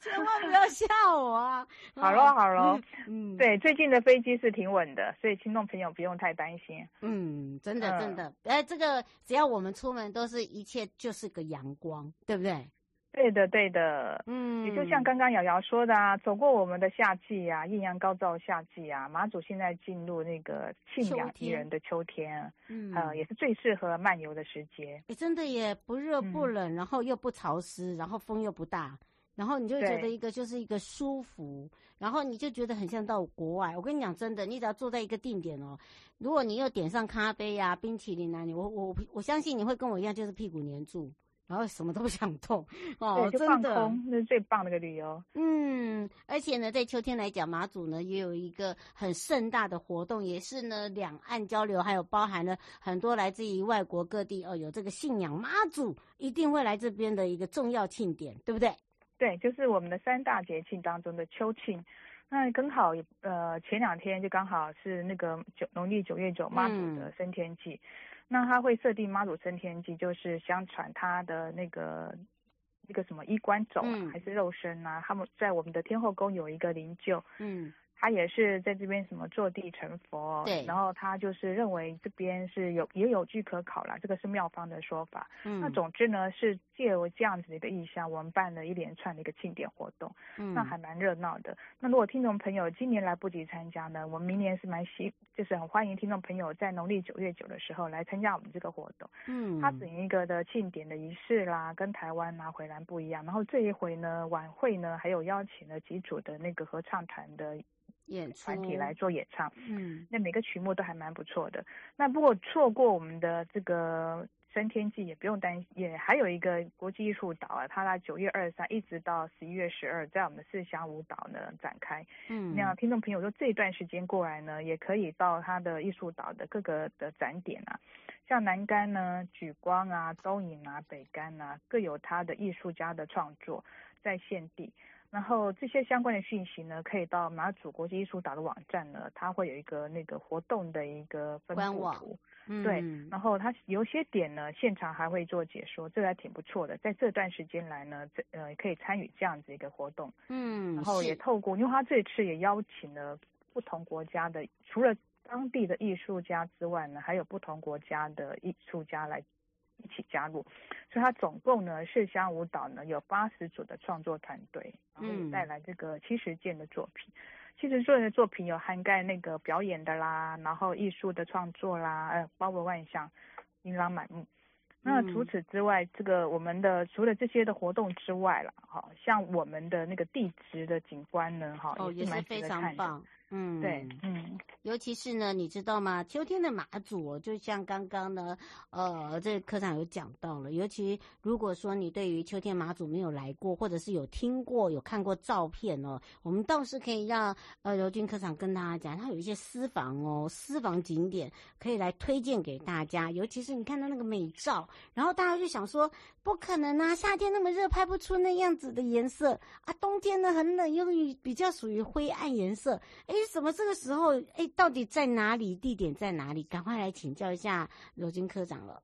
A: 千万不要吓我啊！
Q: 好喽好喽，嗯，对，最近的飞机是挺稳的，所以听众朋友不用太担心。
A: 嗯，真的真的，哎、嗯，这个只要我们出门都是一切就是个阳光，对不对？
Q: 对的，对的，嗯，也就像刚刚瑶瑶说的啊，走过我们的夏季啊，艳阳高照的夏季啊，马祖现在进入那个沁凉宜人的秋天，嗯，呃，也是最适合漫游的时节。
A: 哎，真的也不热不冷，嗯，然后又不潮湿，然后风又不大，然后你就觉得一个就是一个舒服，然后你就觉得很像到国外。我跟你讲真的，你只要坐在一个定点哦，如果你又点上咖啡呀、啊、冰淇淋啊，你我我我相信你会跟我一样，就是屁股黏住。然后什么都不想动哦，
Q: 对，就放空，那是最棒的一个旅游。
A: 嗯，而且呢，在秋天来讲，马祖呢也有一个很盛大的活动，也是呢两岸交流，还有包含了很多来自于外国各地哦，有这个信仰马祖一定会来这边的一个重要庆典，对不对？
Q: 对，就是我们的三大节庆当中的秋庆。那刚好呃前两天就刚好是那个九农历九月九马祖的升天祭。嗯那他会设定妈祖升天祭，就是相传他的那个那个什么衣冠冢、啊嗯、还是肉身啊？他们在我们的天后宫有一个灵柩，嗯。他也是在这边什么坐地成佛，对，然后他就是认为这边是有也有据可考啦，这个是妙方的说法。嗯，那总之呢是借由这样子的一个意象，我们办了一连串的一个庆典活动，嗯，那还蛮热闹的。那如果听众朋友今年来不及参加呢，我们明年是蛮希，就是很欢迎听众朋友在农历九月九的时候来参加我们这个活动。嗯，它整一个的庆典的仪式啦，跟台湾拿回来不一样。然后这一回呢，晚会呢还有邀请了几组的那个合唱团的。演团体来做演唱，嗯，那每个曲目都还蛮不错的。那如果错过我们的这个升天祭也不用担心，也还有一个国际艺术岛啊，它在九月二十三一直到十一月十二，在我们的四乡五岛呢展开。嗯，那听众朋友说这段时间过来呢，也可以到它的艺术岛的各个的展点啊，像南竿呢、举光啊、东引啊、北竿啊，各有它的艺术家的创作在现地。然后这些相关的讯息呢，可以到马祖国际艺术岛的网站呢，它会有一个那个活动的一个分布图，嗯，对。然后它有些点呢，现场还会做解说，这个还挺不错的。在这段时间来呢，这呃可以参与这样子一个活动，嗯，然后也透过，因为他这次也邀请了不同国家的，除了当地的艺术家之外呢，还有不同国家的艺术家来。一起加入，所以他总共呢，四乡五岛呢有八十组的创作团队，然后带来这个七十件的作品。七十件的作品有涵盖那个表演的啦，然后艺术的创作啦，呃，包罗万象，琳琅满目。那除此之外，这个我们的除了这些的活动之外了，哈，像我们的那个地质的景观呢，哈，
A: 哦，也是非常棒。嗯，
Q: 对，嗯，
A: 尤其是呢，你知道吗？秋天的马祖，就像刚刚呢，呃，这个科长有讲到了。尤其如果说你对于秋天马祖没有来过，或者是有听过、有看过照片哦，我们倒是可以让呃柔君科长跟大家讲，他有一些私房哦，私房景点可以来推荐给大家。尤其是你看到那个美照，然后大家就想说，不可能啊，夏天那么热，拍不出那样子的颜色啊，冬天呢很冷，又比较属于灰暗颜色，诶什么这个时候？哎，到底在哪里？地点在哪里？赶快来请教一下罗军科长了。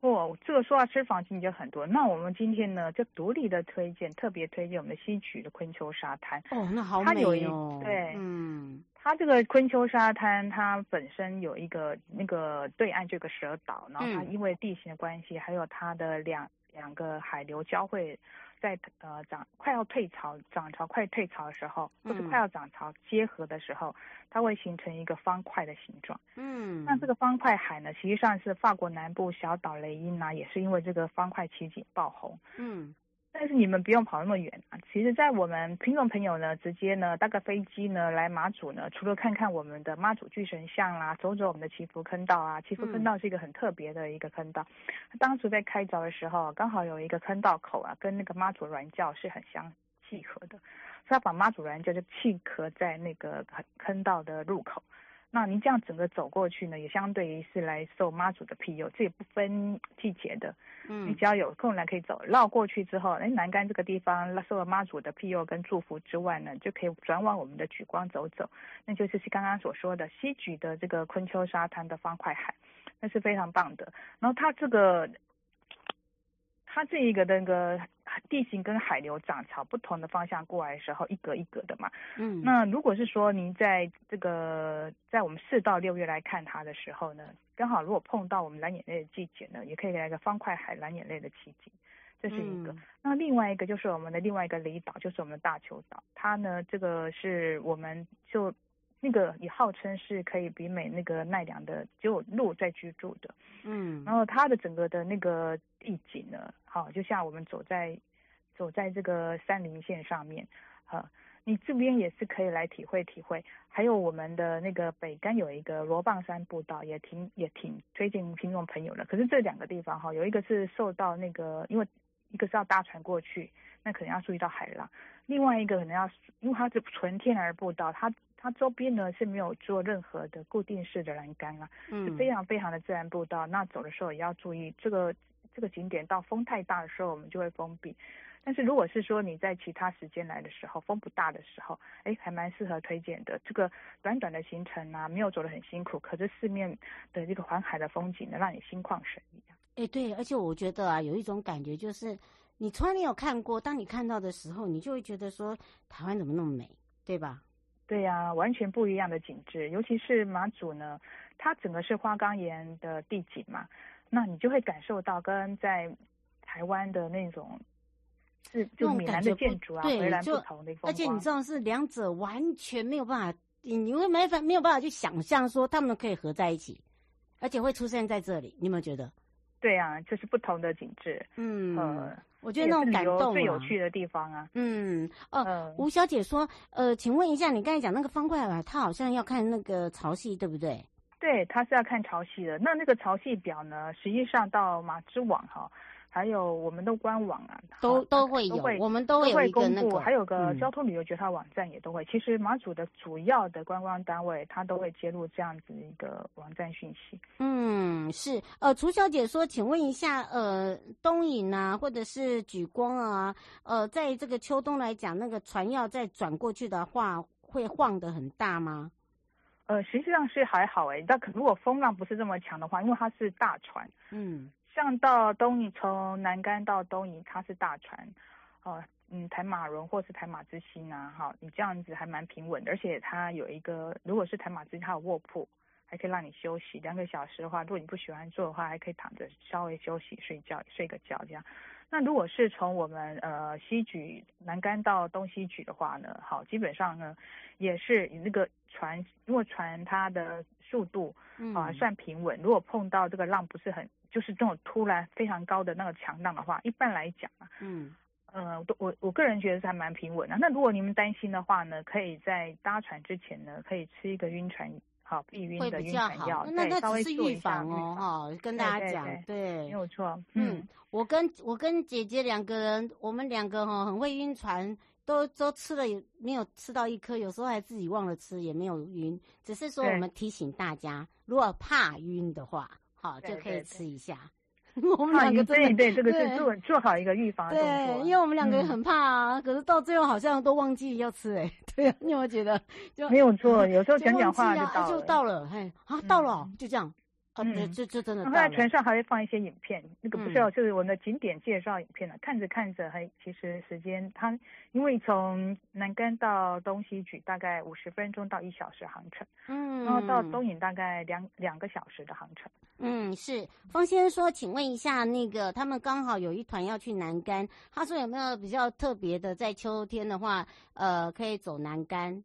Q: 哦，这个说到私房景点很多，那我们今天呢就独立的推荐，特别推荐我们的西曲的昆秋沙滩。
A: 哦，那好美
Q: 哦。对，嗯，它这个昆秋沙滩，它本身有一个那个对岸这个蛇岛，然后它因为地形的关系，嗯、还有它的两两个海流交汇。在呃涨快要退潮，涨潮快退潮的时候，或者快要涨潮结合的时候，嗯，它会形成一个方块的形状。嗯，那这个方块海呢，实际上是法国南部小岛雷因啊，也是因为这个方块奇景爆红。嗯。但是你们不用跑那么远啊！其实，在我们听众朋友呢，直接呢搭个飞机呢来马祖呢，除了看看我们的妈祖巨神像啦，走走我们的祈福坑道啊，祈福坑道是一个很特别的一个坑道。嗯、当初在开凿的时候，刚好有一个坑道口啊，跟那个妈祖软教是很相契合的，所以他把妈祖软教就契合在那个坑道的入口。那您这样整个走过去呢，也相对于是来受妈祖的庇佑，这也不分季节的。嗯，你只要有空来可以走，绕过去之后，哎，南竿这个地方受了妈祖的庇佑跟祝福之外呢，就可以转往我们的举光走走，那就是刚刚所说的西举的这个昆秋沙滩的方块海，那是非常棒的。然后它这个。它这一个那个地形跟海流涨潮不同的方向过来的时候，一格一格的嘛。嗯。那如果是说您在这个在我们四到六月来看它的时候呢，刚好如果碰到我们蓝眼泪的季节呢，也可以来个方块海蓝眼泪的奇景，这是一个。嗯。那另外一个就是我们的另外一个离岛，就是我们的大邱岛。它呢，这个是我们就。那个也号称是可以比美那个奈良的，只有鹿在居住的，嗯，然后它的整个的那个地景呢，好，就像我们走在走在这个山林线上面，啊，你这边也是可以来体会体会。还有我们的那个北竿有一个罗棒山步道，也挺也挺推荐听众朋友的。可是这两个地方哈，有一个是受到那个，因为一个是要搭船过去，那可能要注意到海浪；另外一个可能要，因为它是纯天然的步道，它。它周边呢是没有做任何的固定式的栏杆啊，嗯，是非常非常的自然步道。那走的时候也要注意，这个这个景点到风太大的时候，我们就会封闭。但是如果是说你在其他时间来的时候，风不大的时候，哎，还蛮适合推荐的。这个短短的行程啊，没有走得很辛苦，可是四面的这个环海的风景呢，让你心旷神怡啊。
A: 哎，对，而且我觉得啊，有一种感觉就是，你从来没有看过，当你看到的时候，你就会觉得说，台湾怎么那么美，对吧？
Q: 对呀、啊，完全不一样的景致，尤其是马祖呢，它整个是花岗岩的地景嘛，那你就会感受到跟在台湾的那种是就闽南的建筑啊，
A: 对，
Q: 回来不同的风光。
A: 而且你知道是两者完全没有办法，你会没法没有办法去想象说他们可以合在一起，而且会出现在这里，你有没有觉得？
Q: 对啊，就是不同的景致。
A: 嗯，呃、我觉得那种感动、啊、
Q: 最有趣的地方啊。
A: 嗯，哦、呃呃，吴小姐说，呃，请问一下，你刚才讲那个方块表，它好像要看那个潮汐，对不对？
Q: 对，它是要看潮汐的。那那个潮汐表呢？实际上到马之网哈。还有我们的官网啊，
A: 都都会有，我们都会有一个那个，
Q: 还有个交通旅游局它网站也都会。嗯、其实马祖的主要的观光单位，它都会揭露这样子一个网站讯息。
A: 嗯，是。呃，楚小姐说，请问一下，呃，东引啊，或者是举光啊，呃，在这个秋冬来讲，那个船要再转过去的话，会晃得很大吗？
Q: 呃，实际上是还好诶，但可如果风浪不是这么强的话，因为它是大船，嗯。像到东引，从南竿到东引，它是大船，哦，嗯，台马轮或是台马之星啊，哈，你这样子还蛮平稳的，而且它有一个，如果是台马之星，它有卧铺，还可以让你休息两个小时的话，如果你不喜欢坐的话，还可以躺着稍微休息睡觉，睡个觉这样。那如果是从我们呃西莒南竿到东西莒的话呢，好，基本上呢也是以那个船，如果船它的速度啊算平稳，如果碰到这个浪不是很就是这种突然非常高的那个强浪的话，一般来讲啊，
A: 嗯，
Q: 呃，我我个人觉得是还蛮平稳的。那如果你们担心的话呢，可以在搭船之前呢，可以吃一个晕船好避晕的晕船药，
A: 那那只是预防哦，哈，跟大家讲，对，对，
Q: 没有错。
A: 嗯，嗯我跟我跟姐姐两个人，我们两个哈很会晕船。都都吃了，也没有吃到一颗，有时候还自己忘了吃，也没有晕。只是说我们提醒大家，如果怕晕的话，好就可以吃一下。[LAUGHS] 我们两个
Q: 对对，这个是做做好一个预防的动作。
A: 对，因为我们两个也很怕啊，可是到最后好像都忘记要吃哎。对啊，你有没有觉得？就
Q: 没有错，[LAUGHS] 有时候讲讲话就到了，
A: 就到了，嘿啊到了，就这样。嗯，这这真的。
Q: 在船上还会放一些影片，那个不是哦，就是我们的景点介绍影片了。看着看着，还其实时间它，因为从南竿到东西莒大概五十分钟到一小时航程，嗯，然后到东引大概两两个小时的航程。
A: 嗯，是。方先生说，请问一下，那个他们刚好有一团要去南竿，他说有没有比较特别的，在秋天的话，呃，可以走南竿？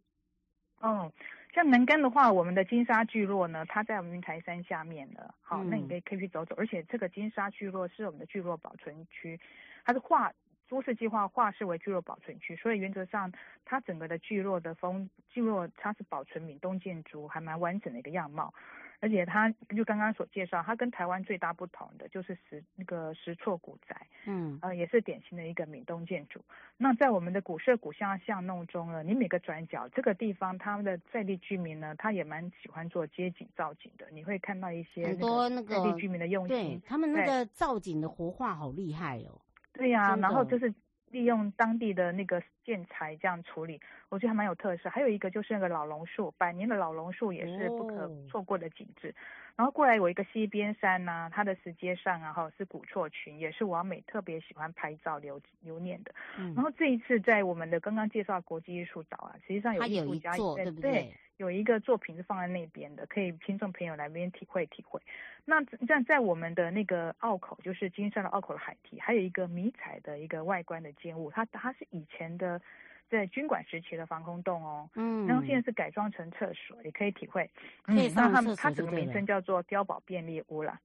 Q: 哦。像南竿的话，我们的金沙聚落呢，它在我们云台山下面的，好，那你可以可以去走走。而且这个金沙聚落是我们的聚落保存区，它是划都市计划划设为聚落保存区，所以原则上它整个的聚落的风聚落它是保存闽东建筑还蛮完整的一个样貌。而且它就刚刚所介绍，它跟台湾最大不同的就是石那个石厝古宅，嗯，呃，也是典型的一个闽东建筑。那在我们的古色古香巷弄中呢，你每个转角这个地方，他们的在地居民呢，他也蛮喜欢做街景造景的。你会看到一些很多那个在地居民的用心，
A: 对他们那个造景的活化好厉害哦。
Q: 对呀、啊，然后就是。利用当地的那个建材这样处理，我觉得还蛮有特色。还有一个就是那个老榕树，百年的老榕树也是不可错过的景致。哦、然后过来有一个西边山呐、啊，它的石阶上啊，哈是古厝群，也是王美特别喜欢拍照留留念的。嗯、然后这一次在我们的刚刚介绍国际艺术岛啊，实际上有艺术家也在，对不对？有一个作品是放在那边的，可以听众朋友来那边体会体会。那在在我们的那个澳口，就是金山的澳口的海堤，还有一个迷彩的一个外观的建物，它它是以前的在军管时期的防空洞哦，嗯，然后现在是改装成厕所，也可以体会。嗯，那它它整个名称叫做碉堡便利屋啦。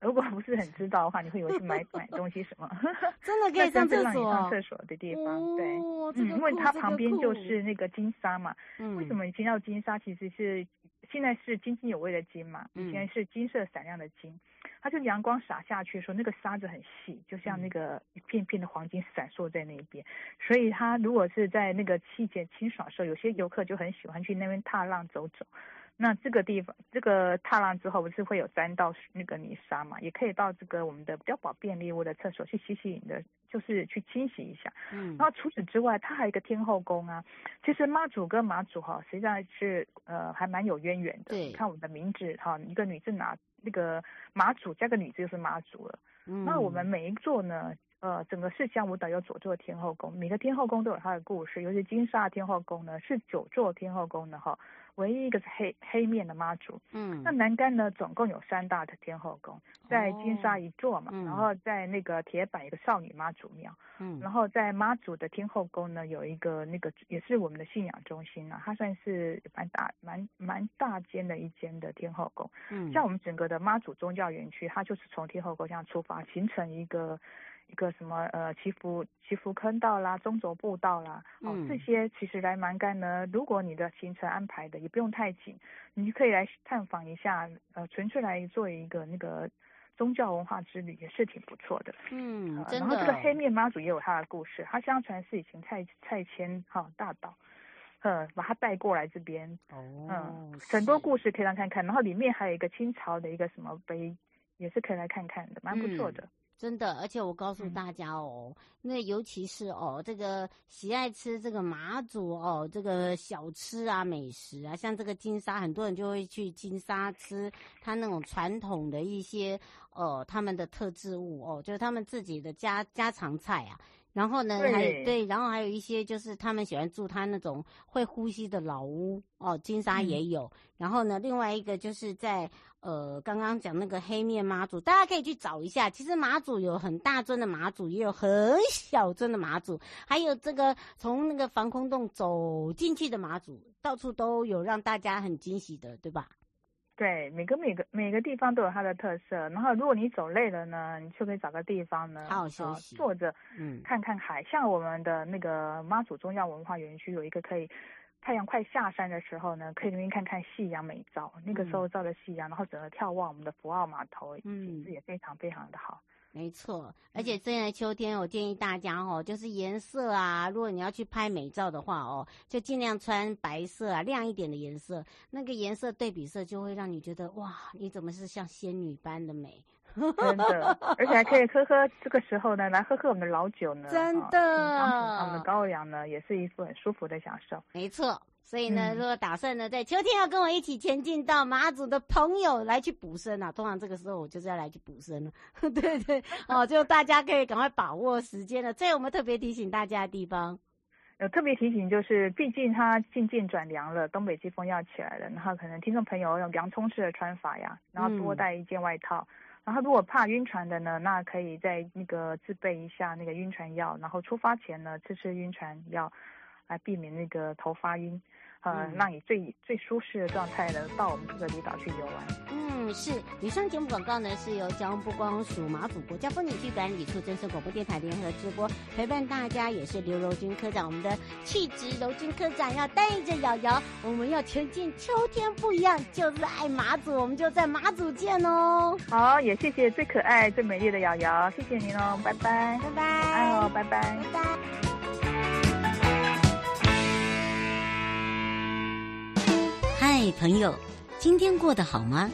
Q: 如果不是很知道的话，你会以为是买 [LAUGHS] 买东西什么？
A: 真的可以上厕所？
Q: 上厕所的地方，哦、对，嗯，因为它旁边就是那个金沙嘛。嗯、为什么以前叫金沙？其实是现在是津津有味的津嘛，以前是金色闪亮的金。它就阳光洒下去的时候，那个沙子很细，就像那个一片片的黄金闪烁在那边。所以它如果是在那个季节清爽的时候，有些游客就很喜欢去那边踏浪走走。那这个地方，这个踏浪之后不是会有沾到那个泥沙嘛？也可以到这个我们的碉堡便利屋的厕所去洗洗你的，就是去清洗一下。嗯。然后除此之外，它还有一个天后宫啊。其实妈祖跟马祖哈，实际上是呃还蛮有渊源的。对。你看我们的名字哈，一个女字拿那个马祖加个女字就是妈祖了。嗯。那我们每一座呢，呃，整个四乡五岛有九座天后宫，每个天后宫都有它的故事。尤其金沙天后宫呢，是九座天后宫的哈。唯一一个是黑黑面的妈祖，嗯，那南竿呢，总共有三大的天后宫，在金沙一座嘛，哦嗯、然后在那个铁板一个少女妈祖庙，嗯，然后在妈祖的天后宫呢，有一个那个也是我们的信仰中心啊，它算是蛮大蛮蛮大间的一间的天后宫，嗯，像我们整个的妈祖宗教园区，它就是从天后宫这样出发，形成一个。一个什么呃祈福祈福坑道啦，中轴步道啦，哦，嗯、这些其实来蛮干呢。如果你的行程安排的也不用太紧，你可以来探访一下，呃，纯粹来做一个那个宗教文化之旅，也是挺不错的。嗯，真的。然后这个黑面妈祖也有他的故事，他相传是以前蔡蔡牵哈大岛，呃，把他带过来这边。哦。嗯，很多故事可以来看看，然后里面还有一个清朝的一个什么碑，也是可以来看看的，蛮不错的。嗯
A: 真的，而且我告诉大家哦，嗯、那尤其是哦，这个喜爱吃这个马祖哦，这个小吃啊、美食啊，像这个金沙，很多人就会去金沙吃他那种传统的一些呃他们的特制物哦，就是他们自己的家家常菜啊。然后呢，对还对，然后还有一些就是他们喜欢住他那种会呼吸的老屋哦，金沙也有。嗯、然后呢，另外一个就是在呃刚刚讲那个黑面妈祖，大家可以去找一下。其实妈祖有很大尊的妈祖，也有很小尊的妈祖，还有这个从那个防空洞走进去的妈祖，到处都有让大家很惊喜的，对吧？
Q: 对，每个每个每个地方都有它的特色。然后，如果你走累了呢，你就可以找个地方呢，
A: 好好休息，
Q: 坐着，嗯，看看海。像我们的那个妈祖宗教文化园区有一个可以，太阳快下山的时候呢，可以那边看看夕阳美照。那个时候照的夕阳，然后整个眺望我们的福澳码头，景色也非常非常的好。
A: 没错，而且现在秋天，我建议大家哦，就是颜色啊，如果你要去拍美照的话哦，就尽量穿白色啊，亮一点的颜色，那个颜色对比色就会让你觉得哇，你怎么是像仙女般的美？
Q: 真的，而且还可以喝喝这个时候呢，来喝喝我们的老酒呢，
A: 真的，
Q: 我们的高粱呢，也是一副很舒服的享受。
A: 没错。所以呢，如果打算呢，在秋天要跟我一起前进到马祖的朋友来去补身啊，通常这个时候我就是要来去补身了。对 [LAUGHS] 对，[LAUGHS] 哦，就大家可以赶快把握时间了。这有没有特别提醒大家的地方？
Q: 有特别提醒就是，毕竟它渐渐转凉了，东北季风要起来了，然后可能听众朋友用洋葱式的穿法呀，然后多带一件外套。嗯、然后如果怕晕船的呢，那可以在那个自备一下那个晕船药，然后出发前呢吃吃晕船药，来避免那个头发晕。呃，让你最最舒适的状态呢，到我们这个离岛去游玩。
A: 嗯，是。以上节目广告呢，是由交通部光署马祖国家风景区管理处、真声广播电台联合直播，陪伴大家也是刘柔君科长，我们的气质柔君科长要带着瑶瑶，我们要前进。秋天不一样，就是爱马祖，我们就在马祖见哦。
Q: 好，也谢谢最可爱、最美丽的瑶瑶，谢谢您哦，拜拜，
A: 拜拜，
Q: 爱哦，拜拜，
A: 拜拜。嗨，朋友，今天过得好吗？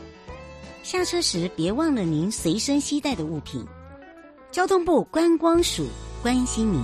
A: 下车时别忘了您随身携带的物品。交通部观光署关心您。